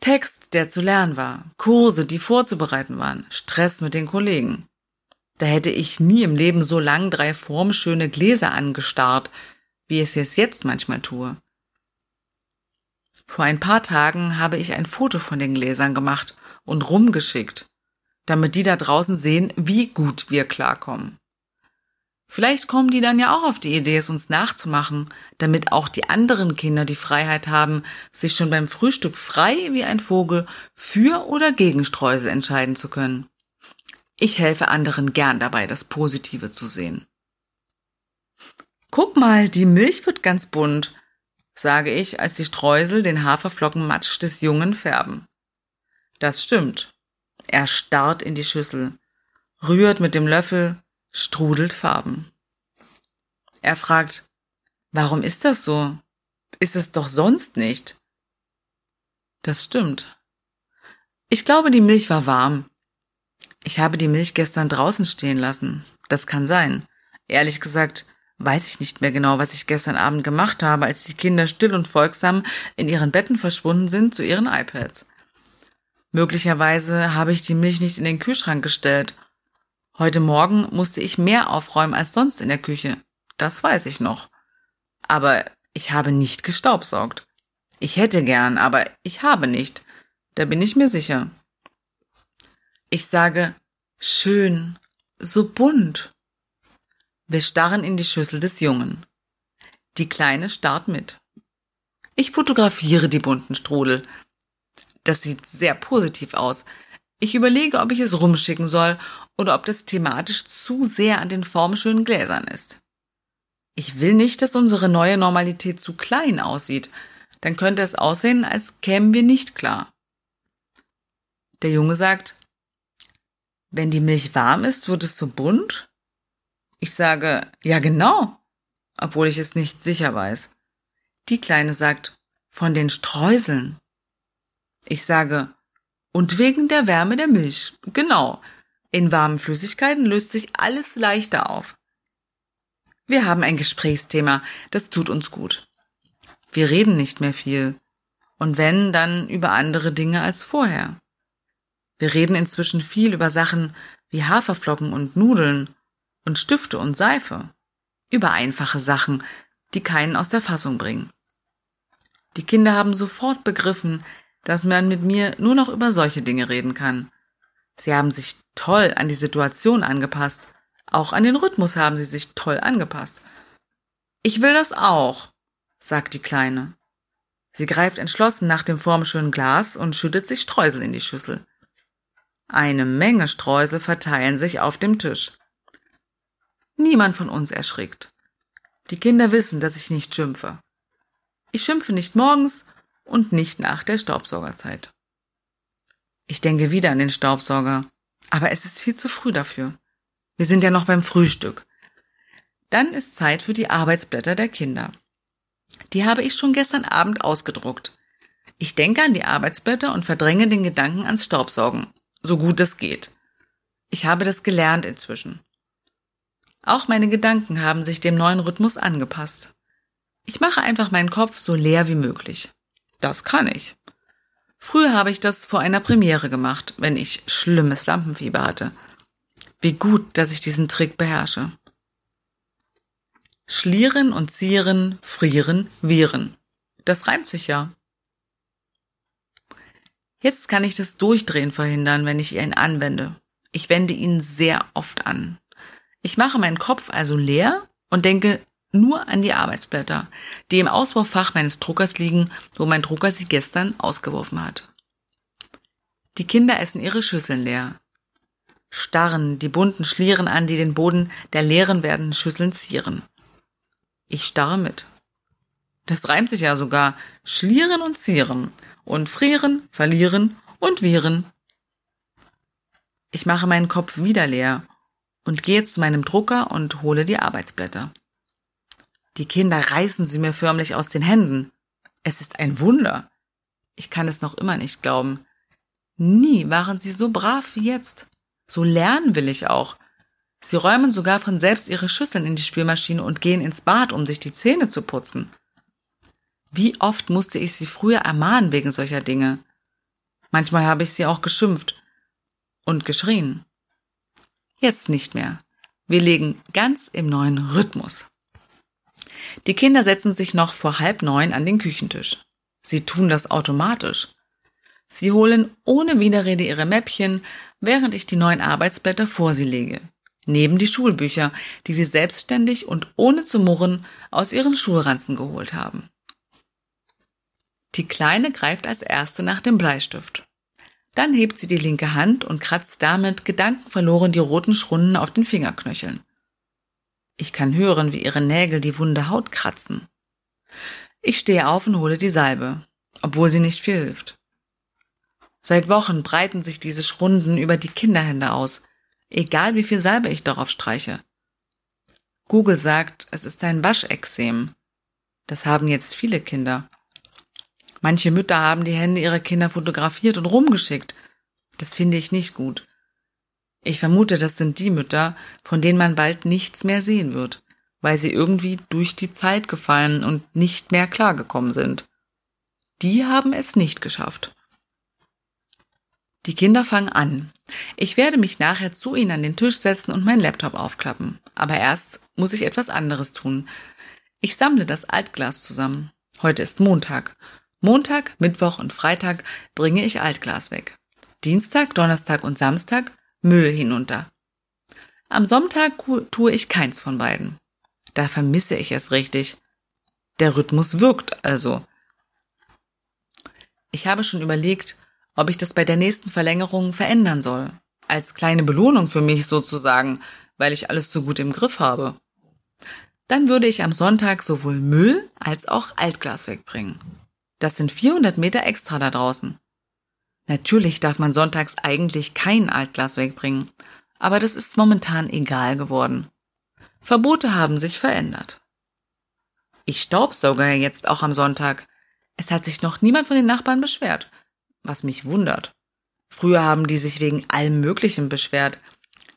Text, der zu lernen war, Kurse, die vorzubereiten waren, Stress mit den Kollegen. Da hätte ich nie im Leben so lang drei formschöne Gläser angestarrt, wie ich es jetzt manchmal tue. Vor ein paar Tagen habe ich ein Foto von den Gläsern gemacht und rumgeschickt, damit die da draußen sehen, wie gut wir klarkommen. Vielleicht kommen die dann ja auch auf die Idee, es uns nachzumachen, damit auch die anderen Kinder die Freiheit haben, sich schon beim Frühstück frei wie ein Vogel für oder gegen Streusel entscheiden zu können. Ich helfe anderen gern dabei, das Positive zu sehen. Guck mal, die Milch wird ganz bunt, sage ich, als die Streusel den Haferflockenmatsch des Jungen färben. Das stimmt. Er starrt in die Schüssel, rührt mit dem Löffel, strudelt Farben. Er fragt, warum ist das so? Ist es doch sonst nicht? Das stimmt. Ich glaube, die Milch war warm. Ich habe die Milch gestern draußen stehen lassen. Das kann sein. Ehrlich gesagt, weiß ich nicht mehr genau, was ich gestern Abend gemacht habe, als die Kinder still und folgsam in ihren Betten verschwunden sind zu ihren iPads. Möglicherweise habe ich die Milch nicht in den Kühlschrank gestellt. Heute Morgen musste ich mehr aufräumen als sonst in der Küche. Das weiß ich noch. Aber ich habe nicht gestaubsaugt. Ich hätte gern, aber ich habe nicht. Da bin ich mir sicher. Ich sage, schön, so bunt. Wir starren in die Schüssel des Jungen. Die Kleine starrt mit. Ich fotografiere die bunten Strudel. Das sieht sehr positiv aus. Ich überlege, ob ich es rumschicken soll oder ob das thematisch zu sehr an den formschönen Gläsern ist. Ich will nicht, dass unsere neue Normalität zu klein aussieht. Dann könnte es aussehen, als kämen wir nicht klar. Der Junge sagt, wenn die Milch warm ist, wird es so bunt? Ich sage, ja genau, obwohl ich es nicht sicher weiß. Die Kleine sagt, von den Streuseln. Ich sage, und wegen der Wärme der Milch. Genau. In warmen Flüssigkeiten löst sich alles leichter auf. Wir haben ein Gesprächsthema, das tut uns gut. Wir reden nicht mehr viel. Und wenn, dann über andere Dinge als vorher. Wir reden inzwischen viel über Sachen wie Haferflocken und Nudeln und Stifte und Seife. Über einfache Sachen, die keinen aus der Fassung bringen. Die Kinder haben sofort begriffen, dass man mit mir nur noch über solche Dinge reden kann. Sie haben sich toll an die Situation angepasst. Auch an den Rhythmus haben sie sich toll angepasst. Ich will das auch, sagt die Kleine. Sie greift entschlossen nach dem formschönen Glas und schüttet sich Streusel in die Schüssel. Eine Menge Streusel verteilen sich auf dem Tisch. Niemand von uns erschrickt. Die Kinder wissen, dass ich nicht schimpfe. Ich schimpfe nicht morgens und nicht nach der Staubsaugerzeit. Ich denke wieder an den Staubsauger. Aber es ist viel zu früh dafür. Wir sind ja noch beim Frühstück. Dann ist Zeit für die Arbeitsblätter der Kinder. Die habe ich schon gestern Abend ausgedruckt. Ich denke an die Arbeitsblätter und verdränge den Gedanken ans Staubsaugen, so gut es geht. Ich habe das gelernt inzwischen. Auch meine Gedanken haben sich dem neuen Rhythmus angepasst. Ich mache einfach meinen Kopf so leer wie möglich. Das kann ich. Früher habe ich das vor einer Premiere gemacht, wenn ich schlimmes Lampenfieber hatte. Wie gut, dass ich diesen Trick beherrsche. Schlieren und zieren, frieren, viren. Das reimt sich ja. Jetzt kann ich das Durchdrehen verhindern, wenn ich ihn anwende. Ich wende ihn sehr oft an. Ich mache meinen Kopf also leer und denke nur an die Arbeitsblätter, die im Auswurffach meines Druckers liegen, wo mein Drucker sie gestern ausgeworfen hat. Die Kinder essen ihre Schüsseln leer. Starren die bunten Schlieren an, die den Boden der leeren werdenden Schüsseln zieren. Ich starre mit. Das reimt sich ja sogar. Schlieren und zieren. Und frieren, verlieren und viren. Ich mache meinen Kopf wieder leer und gehe zu meinem Drucker und hole die Arbeitsblätter. Die Kinder reißen sie mir förmlich aus den Händen. Es ist ein Wunder. Ich kann es noch immer nicht glauben. Nie waren sie so brav wie jetzt. So lernen will ich auch. Sie räumen sogar von selbst ihre Schüsseln in die Spülmaschine und gehen ins Bad, um sich die Zähne zu putzen. Wie oft musste ich sie früher ermahnen wegen solcher Dinge. Manchmal habe ich sie auch geschimpft und geschrien. Jetzt nicht mehr. Wir legen ganz im neuen Rhythmus. Die Kinder setzen sich noch vor halb neun an den Küchentisch. Sie tun das automatisch. Sie holen ohne Widerrede ihre Mäppchen, während ich die neuen Arbeitsblätter vor sie lege. Neben die Schulbücher, die sie selbstständig und ohne zu murren aus ihren Schulranzen geholt haben. Die Kleine greift als erste nach dem Bleistift. Dann hebt sie die linke Hand und kratzt damit gedankenverloren die roten Schrunden auf den Fingerknöcheln. Ich kann hören, wie ihre Nägel die wunde Haut kratzen. Ich stehe auf und hole die Salbe, obwohl sie nicht viel hilft. Seit Wochen breiten sich diese Schrunden über die Kinderhände aus, egal wie viel Salbe ich darauf streiche. Google sagt, es ist ein Waschexem. Das haben jetzt viele Kinder. Manche Mütter haben die Hände ihrer Kinder fotografiert und rumgeschickt. Das finde ich nicht gut. Ich vermute, das sind die Mütter, von denen man bald nichts mehr sehen wird, weil sie irgendwie durch die Zeit gefallen und nicht mehr klargekommen sind. Die haben es nicht geschafft. Die Kinder fangen an. Ich werde mich nachher zu ihnen an den Tisch setzen und meinen Laptop aufklappen. Aber erst muss ich etwas anderes tun. Ich sammle das Altglas zusammen. Heute ist Montag Montag, Mittwoch und Freitag bringe ich Altglas weg. Dienstag, Donnerstag und Samstag Müll hinunter. Am Sonntag tue ich keins von beiden. Da vermisse ich es richtig. Der Rhythmus wirkt also. Ich habe schon überlegt, ob ich das bei der nächsten Verlängerung verändern soll. Als kleine Belohnung für mich sozusagen, weil ich alles so gut im Griff habe. Dann würde ich am Sonntag sowohl Müll als auch Altglas wegbringen. Das sind 400 Meter extra da draußen. Natürlich darf man sonntags eigentlich kein Altglas wegbringen, aber das ist momentan egal geworden. Verbote haben sich verändert. Ich staubsauge ja jetzt auch am Sonntag. Es hat sich noch niemand von den Nachbarn beschwert, was mich wundert. Früher haben die sich wegen allem Möglichen beschwert.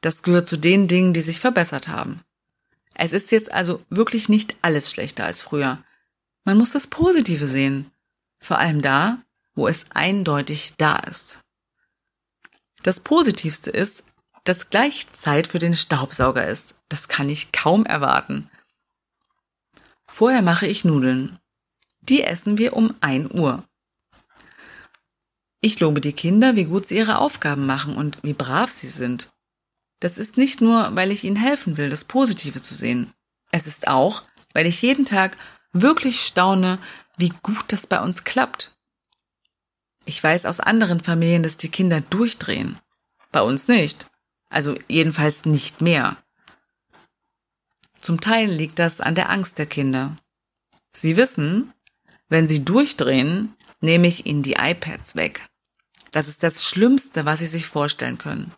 Das gehört zu den Dingen, die sich verbessert haben. Es ist jetzt also wirklich nicht alles schlechter als früher. Man muss das Positive sehen vor allem da, wo es eindeutig da ist. Das Positivste ist, dass gleich Zeit für den Staubsauger ist. Das kann ich kaum erwarten. Vorher mache ich Nudeln. Die essen wir um ein Uhr. Ich lobe die Kinder, wie gut sie ihre Aufgaben machen und wie brav sie sind. Das ist nicht nur, weil ich ihnen helfen will, das Positive zu sehen. Es ist auch, weil ich jeden Tag wirklich staune, wie gut das bei uns klappt. Ich weiß aus anderen Familien, dass die Kinder durchdrehen. Bei uns nicht. Also jedenfalls nicht mehr. Zum Teil liegt das an der Angst der Kinder. Sie wissen, wenn sie durchdrehen, nehme ich ihnen die iPads weg. Das ist das Schlimmste, was sie sich vorstellen können.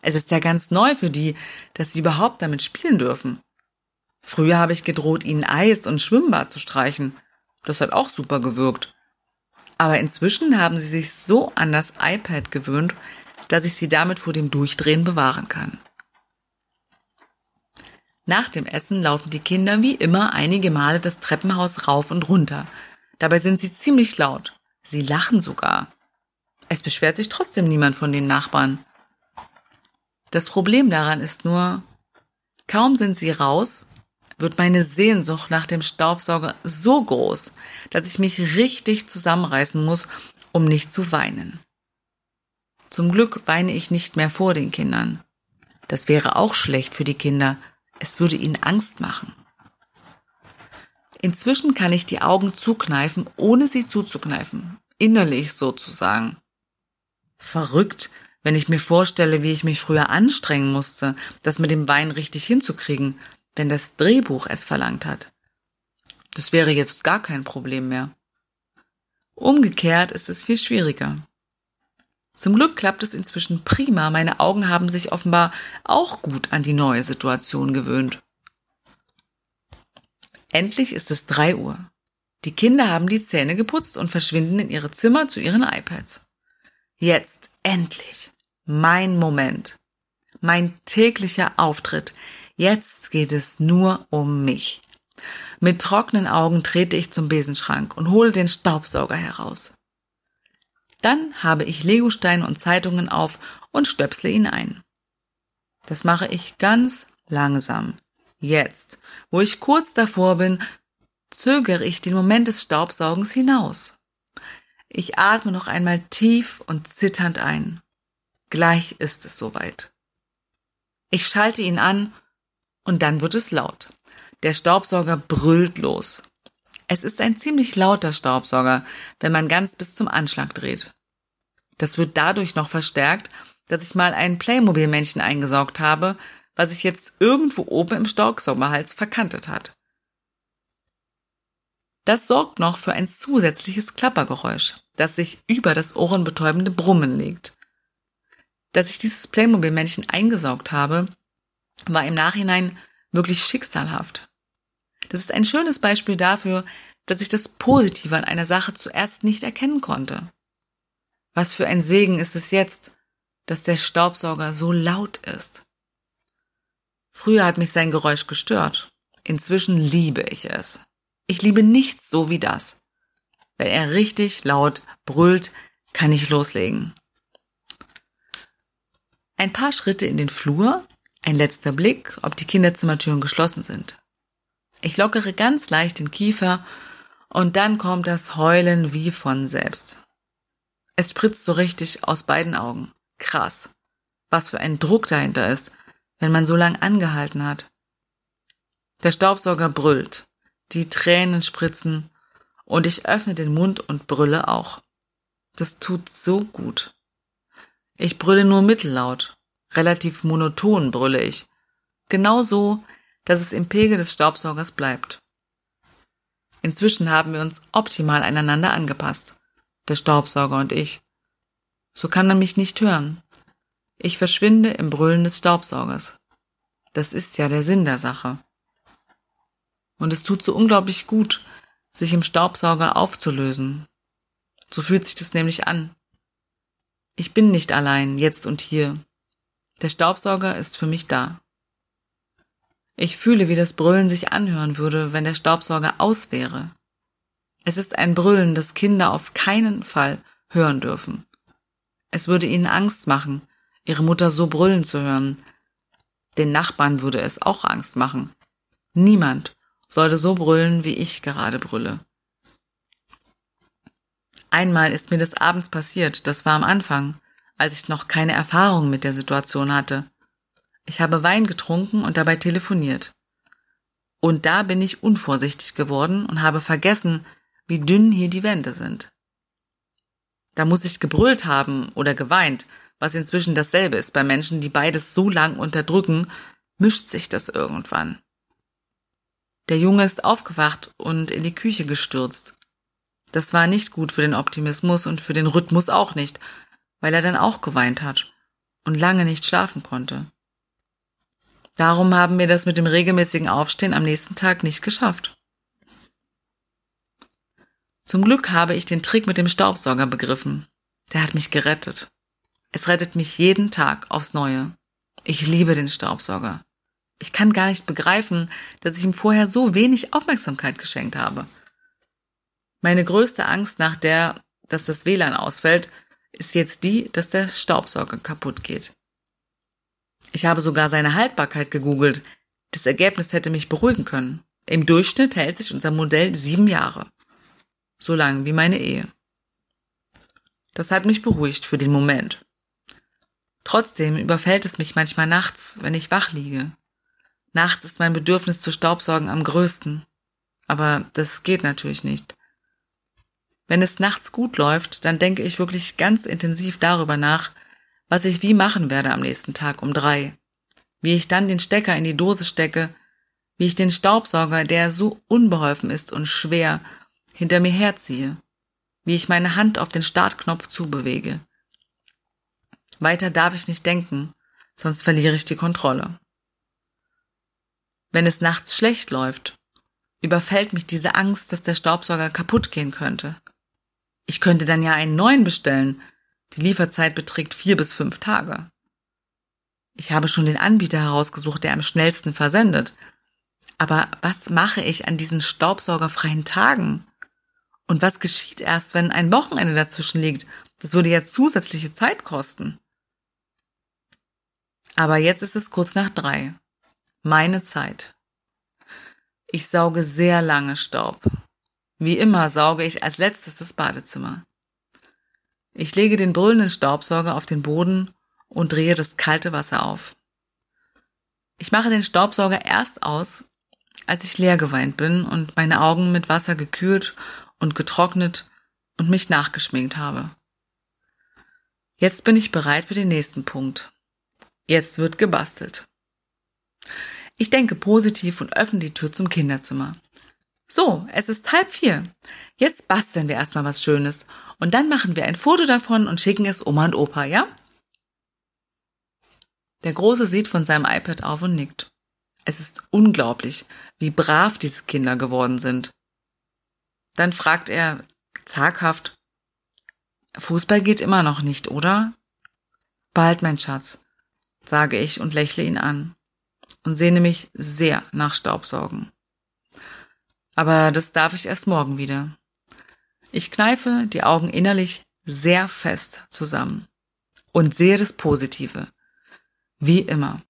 Es ist ja ganz neu für die, dass sie überhaupt damit spielen dürfen. Früher habe ich gedroht, ihnen Eis und Schwimmbad zu streichen. Das hat auch super gewirkt. Aber inzwischen haben sie sich so an das iPad gewöhnt, dass ich sie damit vor dem Durchdrehen bewahren kann. Nach dem Essen laufen die Kinder wie immer einige Male das Treppenhaus rauf und runter. Dabei sind sie ziemlich laut. Sie lachen sogar. Es beschwert sich trotzdem niemand von den Nachbarn. Das Problem daran ist nur, kaum sind sie raus, wird meine Sehnsucht nach dem Staubsauger so groß, dass ich mich richtig zusammenreißen muss, um nicht zu weinen. Zum Glück weine ich nicht mehr vor den Kindern. Das wäre auch schlecht für die Kinder. Es würde ihnen Angst machen. Inzwischen kann ich die Augen zukneifen, ohne sie zuzukneifen. Innerlich sozusagen. Verrückt, wenn ich mir vorstelle, wie ich mich früher anstrengen musste, das mit dem Wein richtig hinzukriegen, wenn das Drehbuch es verlangt hat. Das wäre jetzt gar kein Problem mehr. Umgekehrt ist es viel schwieriger. Zum Glück klappt es inzwischen prima, meine Augen haben sich offenbar auch gut an die neue Situation gewöhnt. Endlich ist es drei Uhr. Die Kinder haben die Zähne geputzt und verschwinden in ihre Zimmer zu ihren iPads. Jetzt, endlich. Mein Moment. Mein täglicher Auftritt. Jetzt geht es nur um mich. Mit trockenen Augen trete ich zum Besenschrank und hole den Staubsauger heraus. Dann habe ich Legosteine und Zeitungen auf und stöpsle ihn ein. Das mache ich ganz langsam. Jetzt, wo ich kurz davor bin, zögere ich den Moment des Staubsaugens hinaus. Ich atme noch einmal tief und zitternd ein. Gleich ist es soweit. Ich schalte ihn an und dann wird es laut. Der Staubsauger brüllt los. Es ist ein ziemlich lauter Staubsauger, wenn man ganz bis zum Anschlag dreht. Das wird dadurch noch verstärkt, dass ich mal ein Playmobil-Männchen eingesaugt habe, was sich jetzt irgendwo oben im Staubsaugerhals verkantet hat. Das sorgt noch für ein zusätzliches Klappergeräusch, das sich über das ohrenbetäubende Brummen legt. Dass ich dieses Playmobil-Männchen eingesaugt habe, war im Nachhinein wirklich schicksalhaft. Das ist ein schönes Beispiel dafür, dass ich das Positive an einer Sache zuerst nicht erkennen konnte. Was für ein Segen ist es jetzt, dass der Staubsauger so laut ist. Früher hat mich sein Geräusch gestört. Inzwischen liebe ich es. Ich liebe nichts so wie das. Wenn er richtig laut brüllt, kann ich loslegen. Ein paar Schritte in den Flur, ein letzter Blick, ob die Kinderzimmertüren geschlossen sind. Ich lockere ganz leicht den Kiefer und dann kommt das Heulen wie von selbst. Es spritzt so richtig aus beiden Augen. Krass. Was für ein Druck dahinter ist, wenn man so lang angehalten hat. Der Staubsauger brüllt, die Tränen spritzen und ich öffne den Mund und brülle auch. Das tut so gut. Ich brülle nur mittellaut, relativ monoton brülle ich. Genau so, dass es im Pegel des Staubsaugers bleibt. Inzwischen haben wir uns optimal aneinander angepasst, der Staubsauger und ich. So kann er mich nicht hören. Ich verschwinde im Brüllen des Staubsaugers. Das ist ja der Sinn der Sache. Und es tut so unglaublich gut, sich im Staubsauger aufzulösen. So fühlt sich das nämlich an. Ich bin nicht allein, jetzt und hier. Der Staubsauger ist für mich da. Ich fühle, wie das Brüllen sich anhören würde, wenn der Staubsauger aus wäre. Es ist ein Brüllen, das Kinder auf keinen Fall hören dürfen. Es würde ihnen Angst machen, ihre Mutter so brüllen zu hören. Den Nachbarn würde es auch Angst machen. Niemand sollte so brüllen, wie ich gerade brülle. Einmal ist mir das abends passiert, das war am Anfang, als ich noch keine Erfahrung mit der Situation hatte. Ich habe Wein getrunken und dabei telefoniert. Und da bin ich unvorsichtig geworden und habe vergessen, wie dünn hier die Wände sind. Da muss ich gebrüllt haben oder geweint, was inzwischen dasselbe ist bei Menschen, die beides so lang unterdrücken, mischt sich das irgendwann. Der Junge ist aufgewacht und in die Küche gestürzt. Das war nicht gut für den Optimismus und für den Rhythmus auch nicht, weil er dann auch geweint hat und lange nicht schlafen konnte. Darum haben wir das mit dem regelmäßigen Aufstehen am nächsten Tag nicht geschafft. Zum Glück habe ich den Trick mit dem Staubsauger begriffen. Der hat mich gerettet. Es rettet mich jeden Tag aufs Neue. Ich liebe den Staubsauger. Ich kann gar nicht begreifen, dass ich ihm vorher so wenig Aufmerksamkeit geschenkt habe. Meine größte Angst nach der, dass das WLAN ausfällt, ist jetzt die, dass der Staubsauger kaputt geht. Ich habe sogar seine Haltbarkeit gegoogelt. Das Ergebnis hätte mich beruhigen können. Im Durchschnitt hält sich unser Modell sieben Jahre. So lang wie meine Ehe. Das hat mich beruhigt für den Moment. Trotzdem überfällt es mich manchmal nachts, wenn ich wach liege. Nachts ist mein Bedürfnis zu Staubsaugen am größten. Aber das geht natürlich nicht. Wenn es nachts gut läuft, dann denke ich wirklich ganz intensiv darüber nach, was ich wie machen werde am nächsten Tag um drei. Wie ich dann den Stecker in die Dose stecke, wie ich den Staubsauger, der so unbeholfen ist und schwer, hinter mir herziehe, wie ich meine Hand auf den Startknopf zubewege. Weiter darf ich nicht denken, sonst verliere ich die Kontrolle. Wenn es nachts schlecht läuft, überfällt mich diese Angst, dass der Staubsauger kaputt gehen könnte. Ich könnte dann ja einen neuen bestellen. Die Lieferzeit beträgt vier bis fünf Tage. Ich habe schon den Anbieter herausgesucht, der am schnellsten versendet. Aber was mache ich an diesen staubsaugerfreien Tagen? Und was geschieht erst, wenn ein Wochenende dazwischen liegt? Das würde ja zusätzliche Zeit kosten. Aber jetzt ist es kurz nach drei. Meine Zeit. Ich sauge sehr lange Staub. Wie immer sauge ich als letztes das Badezimmer. Ich lege den brüllenden Staubsauger auf den Boden und drehe das kalte Wasser auf. Ich mache den Staubsauger erst aus, als ich leer geweint bin und meine Augen mit Wasser gekühlt und getrocknet und mich nachgeschminkt habe. Jetzt bin ich bereit für den nächsten Punkt. Jetzt wird gebastelt. Ich denke positiv und öffne die Tür zum Kinderzimmer. So, es ist halb vier. Jetzt basteln wir erstmal was Schönes und dann machen wir ein Foto davon und schicken es Oma und Opa, ja? Der Große sieht von seinem iPad auf und nickt. Es ist unglaublich, wie brav diese Kinder geworden sind. Dann fragt er zaghaft, Fußball geht immer noch nicht, oder? Bald, mein Schatz, sage ich und lächle ihn an und sehne mich sehr nach Staubsaugen. Aber das darf ich erst morgen wieder. Ich kneife die Augen innerlich sehr fest zusammen und sehe das Positive. Wie immer.